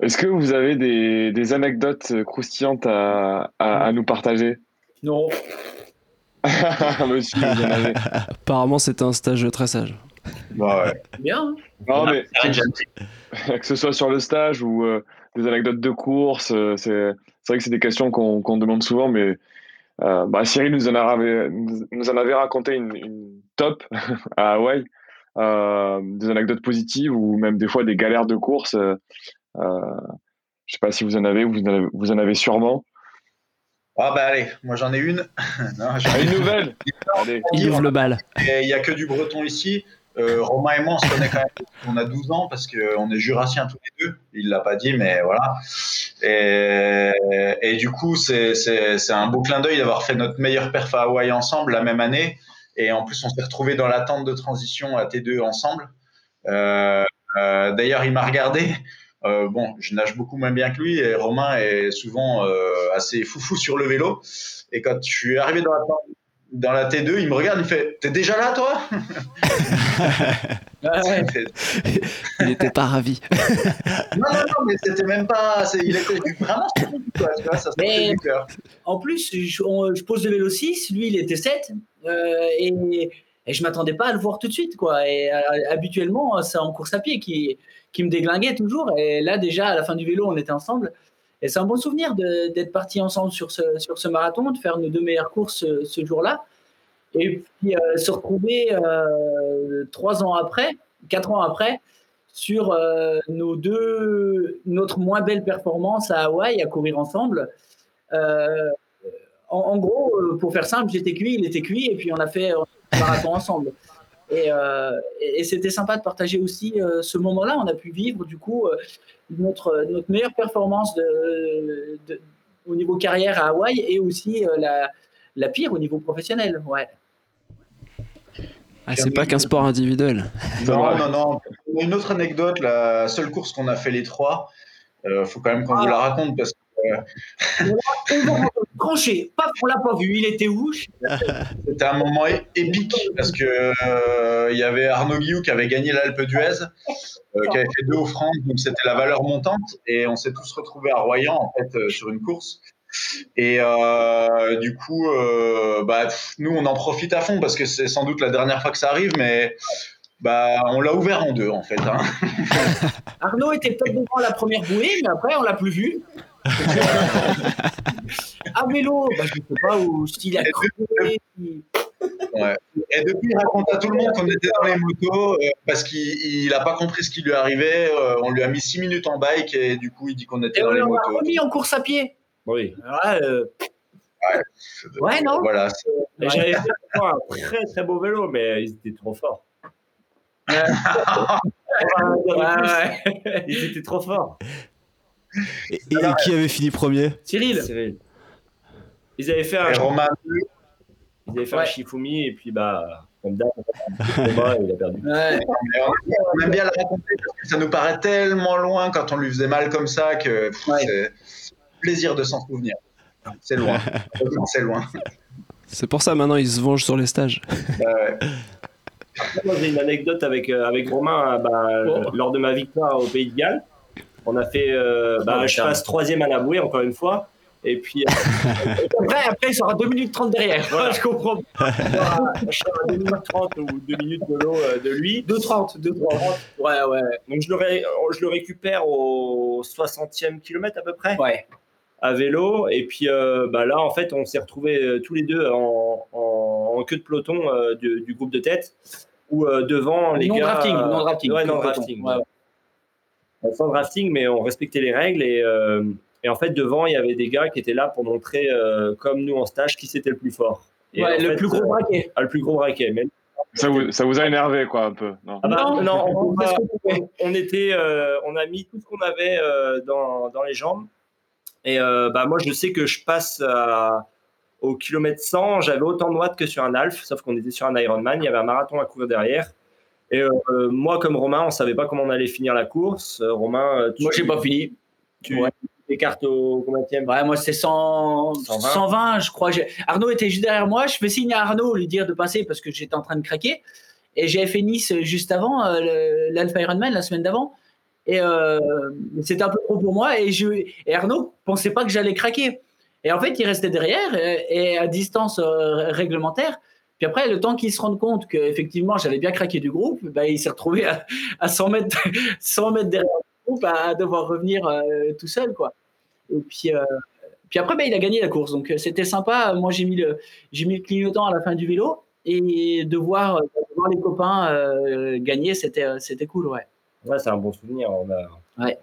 Est-ce que vous avez des, des anecdotes croustillantes à, à, à nous partager? Non. Apparemment, c'était un stage très sage. Bah ouais. Bien. Non, mais que ce soit sur le stage ou euh, des anecdotes de course, euh, c'est vrai que c'est des questions qu'on demande souvent, mais euh, bah, Cyril nous en, avait, nous en avait raconté une, top à Hawaï, des anecdotes positives ou même des fois des galères de course. je sais pas si vous en avez, vous en avez, vous en avez sûrement. Ah bah allez, moi j'en ai une. non, ai une nouvelle. Il ouvre le bal. Il n'y a que du breton ici. Euh, Romain et moi, on se connaît quand même. On a 12 ans parce qu'on est jurassiens tous les deux. Il l'a pas dit, mais voilà. Et, et du coup, c'est un beau clin d'œil d'avoir fait notre meilleur perf à Hawaï ensemble la même année. Et en plus, on s'est retrouvés dans l'attente de transition à T2 ensemble. Euh, euh, D'ailleurs, il m'a regardé. Euh, bon, je nage beaucoup moins bien que lui et Romain est souvent euh, assez foufou sur le vélo. Et quand je suis arrivé dans la, dans la T2, il me regarde, il fait T'es déjà là, toi? Il n'était pas ravi. non, non, non, mais c'était même pas. Il était vraiment quoi, ça mais, du cœur. En plus, je, je, pose le vélo 6, lui, il était 7. Euh, et, et je m'attendais pas à le voir tout de suite. quoi. Et habituellement, c'est en course à pied qui qui me déglinguait toujours. Et là, déjà, à la fin du vélo, on était ensemble. Et c'est un bon souvenir d'être partis ensemble sur ce, sur ce marathon, de faire nos deux meilleures courses ce, jour-là. Et puis euh, se retrouver euh, trois ans après, quatre ans après, sur euh, nos deux, notre moins belle performance à Hawaï, à courir ensemble. En, gros, pour faire simple, j'étais cuit, il était cuit, et puis on a fait marathon ensemble. Euh, et, c'était sympa de partager aussi euh, ce moment-là. On a pu vivre du coup euh, notre, notre meilleure performance de, au niveau carrière à Hawaï et aussi la, la, pire au niveau professionnel. Ouais. Ah, c'est pas qu'un sport individuel. Non, non, non. Une autre anecdote, la seule course qu'on a fait les trois, il faut quand même qu'on vous la raconte parce que tranché, paf, on l'a pas vu, il était où C'était un moment épique parce que euh, il y avait Arnaud Guillou qui avait gagné l'Alpe d'Huez, euh, qui avait fait deux offrandes, donc c'était la valeur montante, et on s'est tous retrouvés à Royan en fait euh, sur une course. Et du coup, bah, nous on en profite à fond parce que c'est sans doute la dernière fois que ça arrive, mais bah, on l'a ouvert en deux en fait. Hein. Arnaud était peut-être devant la première bouée, mais après on l'a plus vu à vélo, bah, je ne sais pas où s'il a crevé. Ouais. Et depuis, il raconte à tout le monde qu'on était dans les motos euh, parce qu'il n'a pas compris ce qui lui arrivait. Euh, on lui a mis 6 minutes en bike et du coup, il dit qu'on était dans les motos. On l'a remis en course à pied. Oui. Ouais, euh... ouais, non Voilà. J'avais fait un très très beau vélo, mais ils étaient trop forts. Ils étaient trop forts. Et, qui avait fini premier Cyril. Cyril. Ils avaient fait un. Romain. Ils avaient fait un Shifumi et puis bah. Comme d'hab, il a perdu. Ouais. On aime bien le raconter parce que ça nous paraît tellement loin quand on lui faisait mal comme ça que c'est plaisir de s'en souvenir. C'est loin. c'est loin. C'est pour ça maintenant il se venge sur les stages. Moi j'ai une anecdote avec, euh, avec Romain euh, bah, oh. lors de ma victoire au Pays de Galles. On a fait, euh, bah, je passe troisième à la bouée encore une fois. Et puis. après, après, il sera 2 minutes 30 derrière. je comprends. je serai à 2 minutes 30 ou 2 minutes de l'eau de lui. 2,30. 2,30. Ouais, ouais. Donc je le, je le récupère au 60e kilomètre à peu près. Ouais. À vélo. Et puis bah, là, en fait, on s'est retrouvés tous les deux en, en, queue de peloton du, du, groupe de tête ou euh, devant les non gars. Drafting, non drafting. Ouais, non drafting. Ouais. Sans drafting, mais on respectait les règles et, euh, et, en fait devant il y avait des gars qui étaient là pour montrer, euh, comme nous en stage, qui c'était le plus fort. Et ouais, le plus gros braquet. Ah, le plus gros braquet. Ça vous, ça vous, a énervé quoi un peu Non, ah bah, non, on, on, était, on a mis tout ce qu'on avait dans, dans, les jambes. Et bah, moi je sais que je passe à au kilomètre 100, j'avais autant de watts que sur un Alf, sauf qu'on était sur un Ironman. Il y avait un marathon à courir derrière. Et euh, moi, comme Romain, on savait pas comment on allait finir la course. Euh, Romain, euh, tu, moi, j'ai pas fini. Tu écartes au combien Ouais, moi, c'est 100... 120. je crois. Arnaud était juste derrière moi. Je fais signe à Arnaud, lui dire de passer parce que j'étais en train de craquer. Et j'avais fait Nice juste avant, l'Alpha Ironman, la semaine d'avant. Et c'était un peu trop pour moi. Et, je, et Arnaud pensait pas que j'allais craquer. Et en fait, il restait derrière et, à distance euh, réglementaire. Puis après, le temps qu'il se rende compte qu'effectivement, j'avais bien craqué du groupe, bah, il s'est retrouvé à, 100, mètres, 100 mètres derrière le groupe à devoir revenir euh, tout seul. Quoi. Et puis, euh, puis après, bah, il a gagné la course. Donc c'était sympa. Moi, j'ai mis, le, j'ai mis le clignotant à la fin du vélo. Et de voir, voir les copains gagner, c'était, c'était cool. Ouais, ouais c'est un bon souvenir. On a... ouais.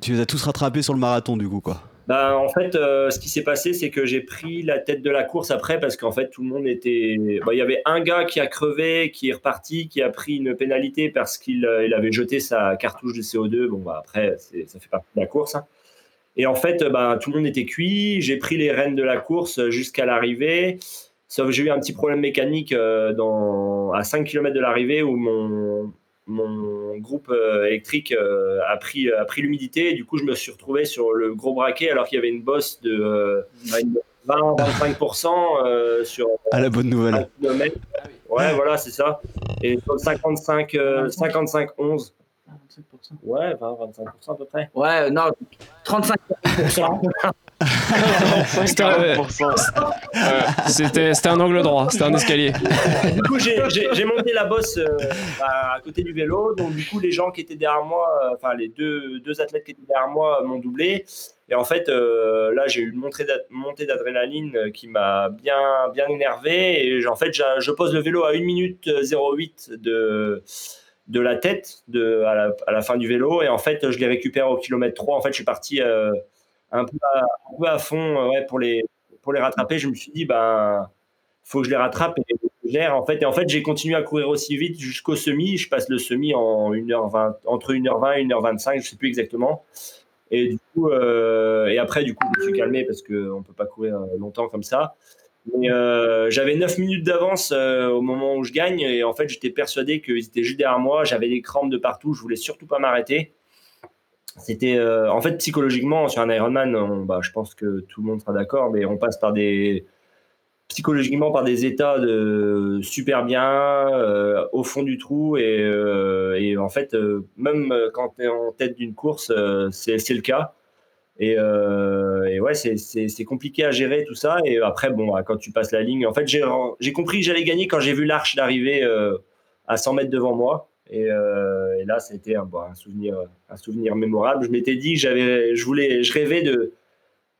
Tu les as tous rattrapés sur le marathon, du coup, quoi. Ben, en fait, euh, ce qui s'est passé, c'est que j'ai pris la tête de la course après parce qu'en fait, tout le monde était. il y avait un gars qui a crevé, qui est reparti, qui a pris une pénalité parce qu'il euh, avait jeté sa cartouche de CO2. Bon, bah, après, ça fait partie de la course. Hein. Et en fait, ben, tout le monde était cuit. J'ai pris les rênes de la course jusqu'à l'arrivée. Sauf que j'ai eu un petit problème mécanique euh, dans, à 5 km de l'arrivée où mon, mon groupe euh, électrique euh, a pris, a pris l'humidité. Du coup, je me suis retrouvé sur le gros braquet alors qu'il y avait une bosse de 20-25% euh, sur. À la bonne nouvelle. Ouais, voilà, c'est ça. Et 55, 55, 11. Ouais, 20, 25% à peu près. Ouais, non, 35%. C'était un angle droit, c'était un escalier. Du coup, j'ai monté la bosse euh, à côté du vélo. Donc, du coup, les gens qui étaient derrière moi, euh, enfin, les deux, deux athlètes qui étaient derrière moi m'ont doublé. Et en fait, euh, là, j'ai eu une montée d'adrénaline qui m'a bien, bien énervé. Et en fait, je pose le vélo à 1 minute 08 de de la tête à, la, fin du vélo. Et en fait, je les récupère au kilomètre 3. En fait, je suis parti un peu à, fond euh, pour, les, pour les rattraper. Je me suis dit, ben, faut que je les rattrape et gère en fait. Et en fait, j'ai continué à courir aussi vite jusqu'au semi. Je passe le semi en 1h20, entre 1h20 et 1h25, je sais plus exactement. Et du coup, euh, et après, du coup, je me suis calmé parce qu'on ne peut pas courir longtemps comme ça. Euh, j'avais 9 minutes d'avance au moment où je gagne et en fait, j'étais persuadé qu'ils étaient juste derrière moi. J'avais des crampes de partout. Je voulais surtout pas m'arrêter c'était euh, en fait psychologiquement sur un Ironman, bah, je pense que tout le monde sera d'accord, mais on passe par des psychologiquement par des états de super bien euh, au fond du trou et, euh, et en fait même quand tu es en tête d'une course c'est le cas et, et ouais c'est compliqué à gérer tout ça et après bon bah, quand tu passes la ligne en fait j'ai compris que j'allais gagner quand j'ai vu l'arche d'arriver à 100 mètres devant moi euh, et, là, c'était un, un, souvenir, un souvenir mémorable. Je m'étais dit que j'avais, je voulais, je rêvais de,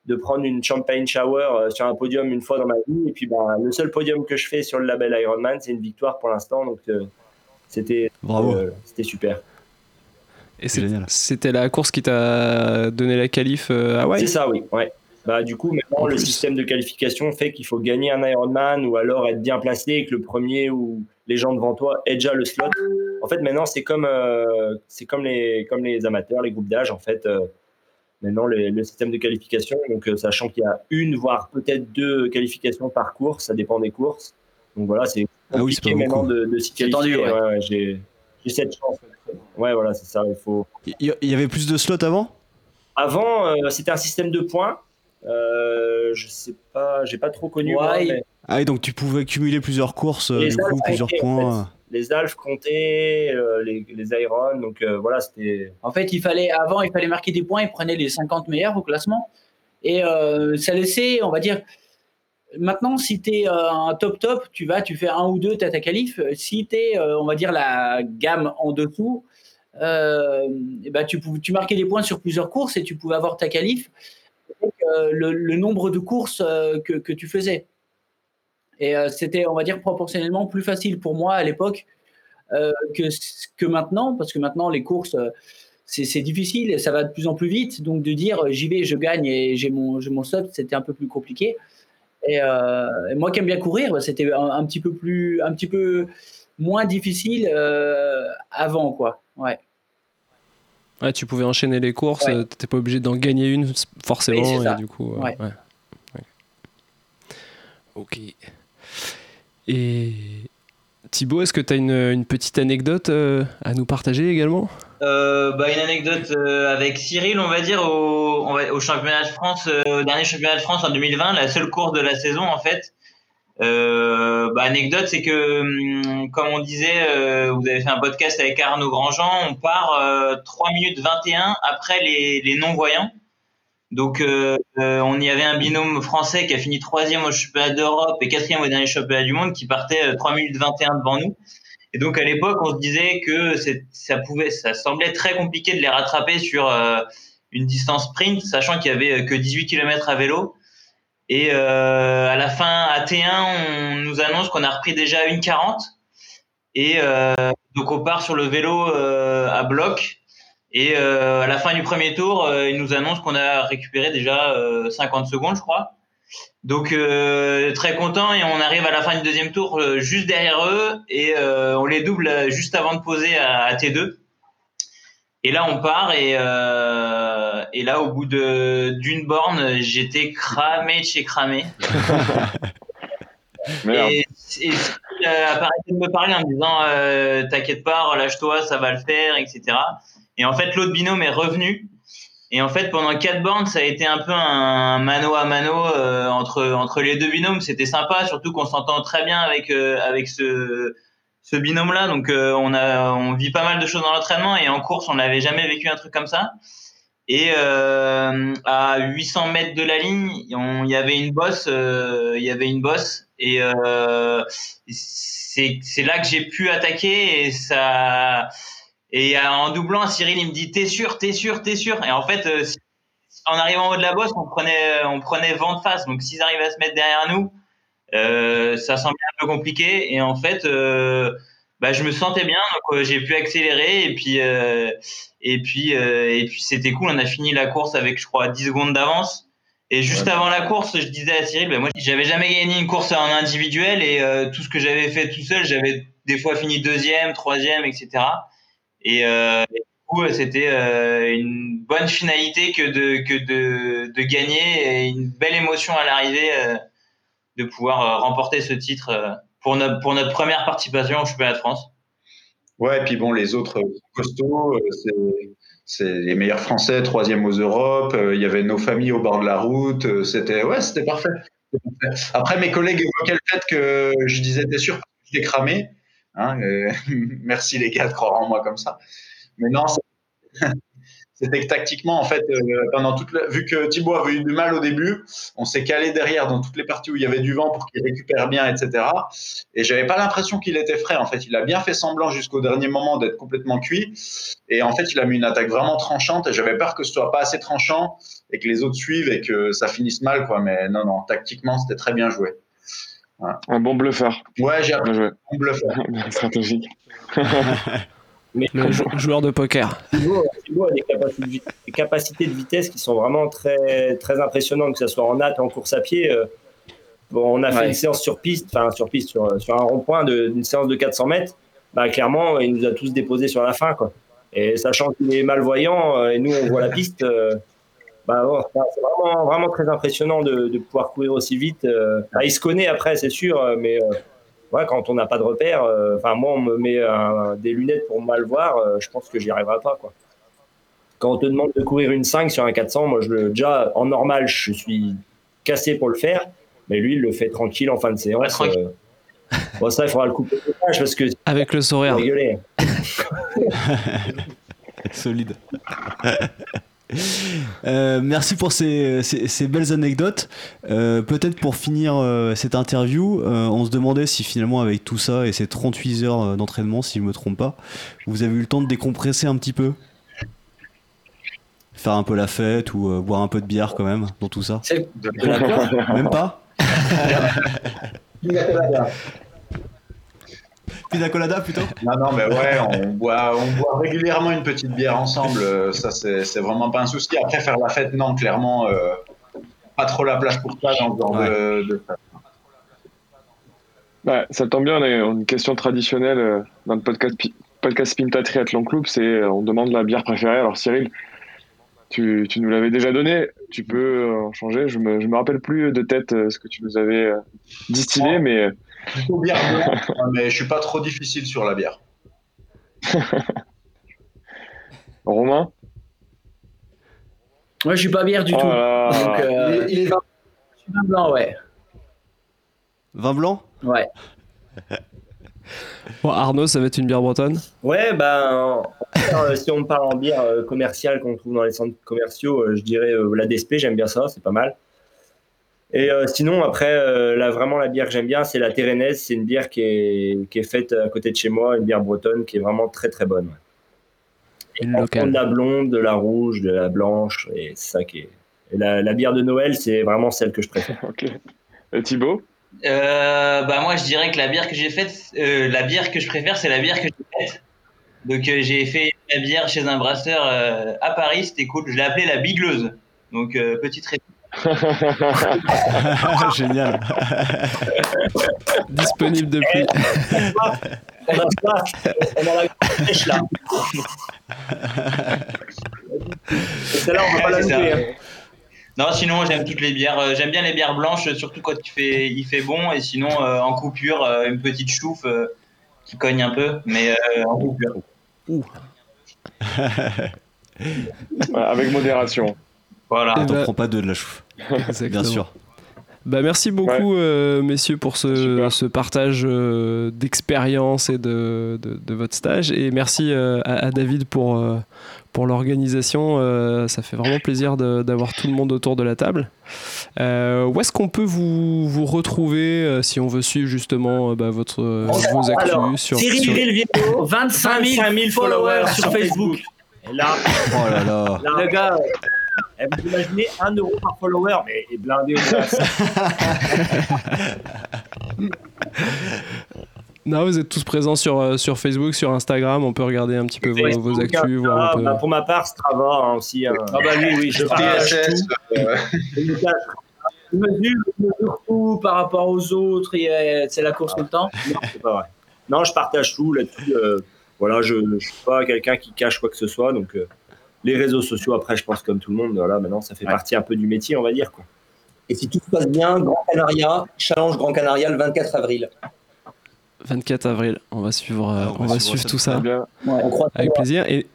de prendre une champagne shower euh, sur un podium une fois dans ma vie. Et puis, bah, le seul podium que je fais sur le label Ironman, c'est une victoire pour l'instant. Donc, euh, c'était, c'était super. Et c'était la course qui t'a donné la qualif à Hawaï C'est ça, oui. Ouais. Bah, du coup, maintenant, le système de qualification fait qu'il faut gagner un Ironman ou alors être bien placé et que le premier ou les gens devant toi aient déjà le slot. En fait, maintenant, c'est comme, c'est comme, les, comme les amateurs, les groupes d'âge. En fait, maintenant, le système de qualification, donc sachant qu'il y a une, voire peut-être deux qualifications par course, ça dépend des courses. Donc voilà, c'est compliqué ah oui, maintenant de, de s'y qualifier. Ouais. J'ai cette chance. Ouais, voilà, c'est ça. Il faut. Il y avait plus de slots avant? Avant, euh, c'était un système de points. Euh, je sais pas, j'ai pas trop connu. Ah oui, donc tu pouvais cumuler plusieurs courses, euh, du coup, plusieurs points. Les Alphes comptaient, euh, les, les Iron, donc voilà, c'était. En fait, il fallait avant, il fallait marquer des points, ils prenaient les 50 meilleurs au classement, et ça laissait, on va dire, Maintenant, si tu es euh, un top top, tu vas, tu fais un ou deux, as ta qualif. Si tu es, euh, on va dire, la gamme en dessous, euh, et ben tu, tu marquais des points sur plusieurs courses et tu pouvais avoir ta qualif avec le, nombre de courses que, tu faisais. Et c'était, on va dire, proportionnellement plus facile pour moi à l'époque que, maintenant, parce que maintenant, les courses c'est difficile et ça va de plus en plus vite. Donc de dire j'y vais, je gagne et j'ai mon, mon c'était un peu plus compliqué. Euh, et, moi qui aime bien courir, bah, c'était un, petit peu plus, un petit peu moins difficile euh, avant, quoi. Ouais. Ouais, tu pouvais enchaîner les courses, tu n'étais pas obligé d'en gagner une forcément, et du coup. Euh, ouais. Ok. Et Thibaut, est-ce que tu as une, petite anecdote à nous partager également? Euh, bah, une anecdote euh, avec Cyril, on va dire, au, au championnat de France, euh, au dernier championnat de France en 2020, la seule course de la saison en fait. Bah, anecdote, c'est que, hum, comme on disait, vous avez fait un podcast avec Arnaud Grandjean, on part 3 minutes 21 après les, les non-voyants. Donc, on y avait un binôme français qui a fini troisième au championnat d'Europe et quatrième au dernier championnat du monde qui partait 3 minutes 21 devant nous. Et donc à l'époque, on se disait que ça pouvait, ça semblait très compliqué de les rattraper sur euh, une distance sprint, sachant qu'il y avait que 18 km à vélo. Et euh, à la fin à T1, on nous annonce qu'on a repris déjà une 40. Et euh, donc on part sur le vélo à bloc. Et à la fin du premier tour, ils nous annoncent qu'on a récupéré déjà 50 secondes, je crois. Donc euh, très content et on arrive à la fin du deuxième tour euh, juste derrière eux et euh, on les double juste avant de poser à, T2. Et là on part et, et là au bout de d'une borne j'étais cramé de chez cramé. et, et il a de me parler en me disant t'inquiète pas relâche-toi ça va le faire etc. Et en fait l'autre binôme est revenu et en fait, pendant quatre bornes, ça a été un peu un mano à mano euh, entre entre les deux binômes. C'était sympa, surtout qu'on s'entend très bien avec euh, avec ce ce binôme-là. Donc euh, on a on vit pas mal de choses dans l'entraînement et en course, on n'avait jamais vécu un truc comme ça. Et à 800 mètres de la ligne, il y avait une bosse, il y avait une bosse et c'est c'est là que j'ai pu attaquer et ça et euh, en doublant, Cyril, il me dit T'es sûr, t'es sûr, t'es sûr. Et en fait, euh, en arrivant en haut de la bosse, on prenait, on prenait vent de face. Donc s'ils arrivent à se mettre derrière nous, euh, ça semblait un peu compliqué. Et en fait, bah, je me sentais bien, donc j'ai pu accélérer. Et puis, et puis, et puis c'était cool. On a fini la course avec, je crois, 10 secondes d'avance. Et juste avant la course, je disais à Cyril, bah, moi, j'avais jamais gagné une course en individuel et tout ce que j'avais fait tout seul, j'avais des fois fini deuxième, troisième, etc. Et, euh, du coup, c'était euh, une bonne finalité que de, que de, gagner et une belle émotion à l'arrivée euh, de pouvoir remporter ce titre pour notre, première participation au championnat de France. Ouais, et puis bon, les autres costauds, c'est les meilleurs Français, troisième aux Europes. Il y avait nos familles au bord de la route. C'était ouais, parfait. Après, mes collègues évoquaient le fait que je disais, t'es sûr j'étais cramé? Hein, euh, merci les gars de croire en moi comme ça. Mais non, c'était que tactiquement, en fait, euh, pendant toute vu que Thibaut avait eu du mal au début, on s'est calé derrière dans toutes les parties où il y avait du vent pour qu'il récupère bien, etc. Et j'avais pas l'impression qu'il était frais. En fait, il a bien fait semblant jusqu'au dernier moment d'être complètement cuit. Et en fait, il a mis une attaque vraiment tranchante. Et j'avais peur que ce soit pas assez tranchant et que les autres suivent et que ça finisse mal, quoi. Mais non, non, tactiquement, c'était très bien joué. Un bon bluffeur. Ouais, j'ai un bon bluffeur. stratégique. Mais le joueur de poker. Thibaut, a des capacités, de vitesse qui sont vraiment très, très impressionnantes, que ce soit en natte, en course à pied. Euh, Bon, on a fait une séance sur piste, enfin sur piste, sur, sur un rond-point d'une séance de 400 mètres. Bah, clairement, il nous a tous déposés sur la fin. Quoi. Et sachant qu'il est malvoyant euh, et nous, on voit la piste, euh, bah, c'est vraiment, vraiment, très impressionnant de, de, pouvoir courir aussi vite. Euh. il se connaît après, c'est sûr, mais ouais, quand on n'a pas de repère, enfin moi, on me met des lunettes pour mal voir, je pense que j'y arriverai pas. Quoi. Quand on te demande de courir une 5 sur un 400, moi, je, déjà, en normal, je suis cassé pour le faire. Mais lui, il le fait tranquille en fin de séance. Euh. Bon, ça, il faudra le couper parce que. Avec le sourire. Solide. Euh, merci pour ces, ces, belles anecdotes. Euh, peut-être pour finir cette interview, on se demandait si finalement avec tout ça et ces 38 heures d'entraînement, si je ne me trompe pas, vous avez eu le temps de décompresser un petit peu? Faire un peu la fête ou boire un peu de bière quand même dans tout ça? Même pas? Pina colada plutôt? Non, non, mais ouais, on boit, on boit régulièrement une petite bière ensemble. Euh, ça, c'est vraiment pas un souci. Après, faire la fête, non, clairement, euh, pas trop la place pour ça dans ce genre de, bah, ça tombe bien, on a une question traditionnelle euh, dans le podcast, podcast Pinta Triathlon Club, c'est on demande la bière préférée. Alors Cyril, tu, nous l'avais déjà donné, tu peux en changer. Je me, me rappelle plus de tête ce que tu nous avais distillé, mais. Bière mais je suis pas trop difficile sur la bière. Romain? Moi, je suis pas bière du tout. Euh, il, est vin blanc, ouais. Vin blanc Ouais. Bon, Arnaud, ça va être une bière bretonne? Ouais, ben, si on parle en bière euh, commerciale qu'on trouve dans les centres commerciaux, euh, je dirais euh, la DSP, j'aime bien ça, c'est pas mal. Et sinon, après, là, vraiment, la bière que j'aime bien, c'est la Térénaise. C'est une bière qui est, qui est, faite à côté de chez moi, une bière bretonne qui est vraiment très très bonne. Une locale. De la blonde, de la rouge, de la blanche, et c'est ça qui est. Et la, la, bière de Noël, c'est vraiment celle que je préfère. ok. Et Thibaut? Euh, bah moi je dirais que la bière que j'ai faite, euh, la bière que je préfère c'est la bière que j'ai faite. Donc euh, j'ai fait la bière chez un brasseur euh, à Paris, c'était cool. Je l'ai appelée la bigleuse. Donc petite réponse. Génial. Disponible depuis. on a ça, on a la pêche là. Celle-là on va pas la louper. Hein. Non, sinon j'aime toutes les bières. Euh, j'aime bien les bières blanches, surtout quand il fait, il fait bon. Et sinon, euh, en coupure, euh, une petite chouffe qui cogne un peu, mais en coupure. avec modération. Voilà. Ne bah... prends pas deux de la chouffe. bien sûr. Bah merci beaucoup messieurs pour ce, ce partage d'expérience et de, de, votre stage et merci à, à, David pour, pour l'organisation. Euh, ça fait vraiment plaisir d'avoir tout le monde autour de la table. Euh, où est-ce qu'on peut vous, vous retrouver euh, si on veut suivre justement bah, votre, vos actus sur, Cyril sur... 25 000, followers sur Facebook. Et là, oh là là. le gars, vous imaginez 1 euro par follower, mais blindé au Non, vous êtes tous présents sur, euh, sur Facebook, sur Instagram. On peut regarder un petit peu vos, vos actus. voir ah, bah, pour ma part, Strava hein, aussi. Hein. Ah bah oui, oui, je TSS. Euh... je mesure tout par rapport aux autres. C'est la course tout le temps. Non, c'est pas vrai. Non, je partage tout là-dessus. Euh, voilà, je ne suis pas quelqu'un qui cache quoi que ce soit. Donc, euh, les réseaux sociaux, après, je pense comme tout le monde, voilà, maintenant, ça fait partie un peu du métier, on va dire. Quoi. Et si tout se passe bien, Grand Canaria, Challenge Grand Canaria le 24 avril. 24 avril. On va suivre, euh, ah, on, va suivre, tout ça. Avec plaisir. Et,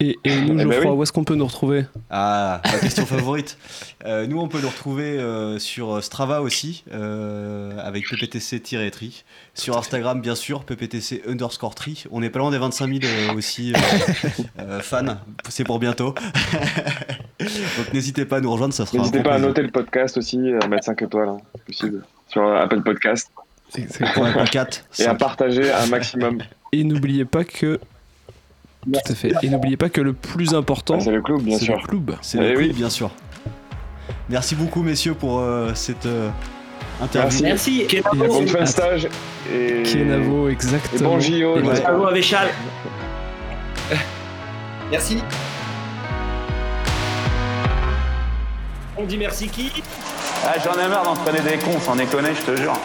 et, nous, eh ben où est-ce qu'on peut nous retrouver Ah, ma question favorite. Euh, nous, on peut nous retrouver euh, sur Strava aussi, avec pptc-tri. Sur Instagram, bien sûr, pptc underscore tri. On est pas loin des 25 000 aussi fans. C'est pour bientôt. Donc n'hésitez pas à nous rejoindre, ça sera. N'hésitez pas à noter le podcast aussi, à mettre 5 étoiles, hein, possible, sur Apple Podcast. Et à partager un maximum. Et n'oubliez pas que. Tout à fait. Et n'oubliez pas que le plus important. Ah, c'est le club, bien sûr. Le club. C'est le eh club, bien sûr. Merci beaucoup, messieurs, pour euh, cette euh, interview. Merci. Merci. Bon fin de stage. Et... Kenavo, exactement. Et bon JO. Et Bravo avec Charles. Merci. On dit merci qui? Ah, j'en ai marre d'entraîner des cons, sans déconner, je te jure.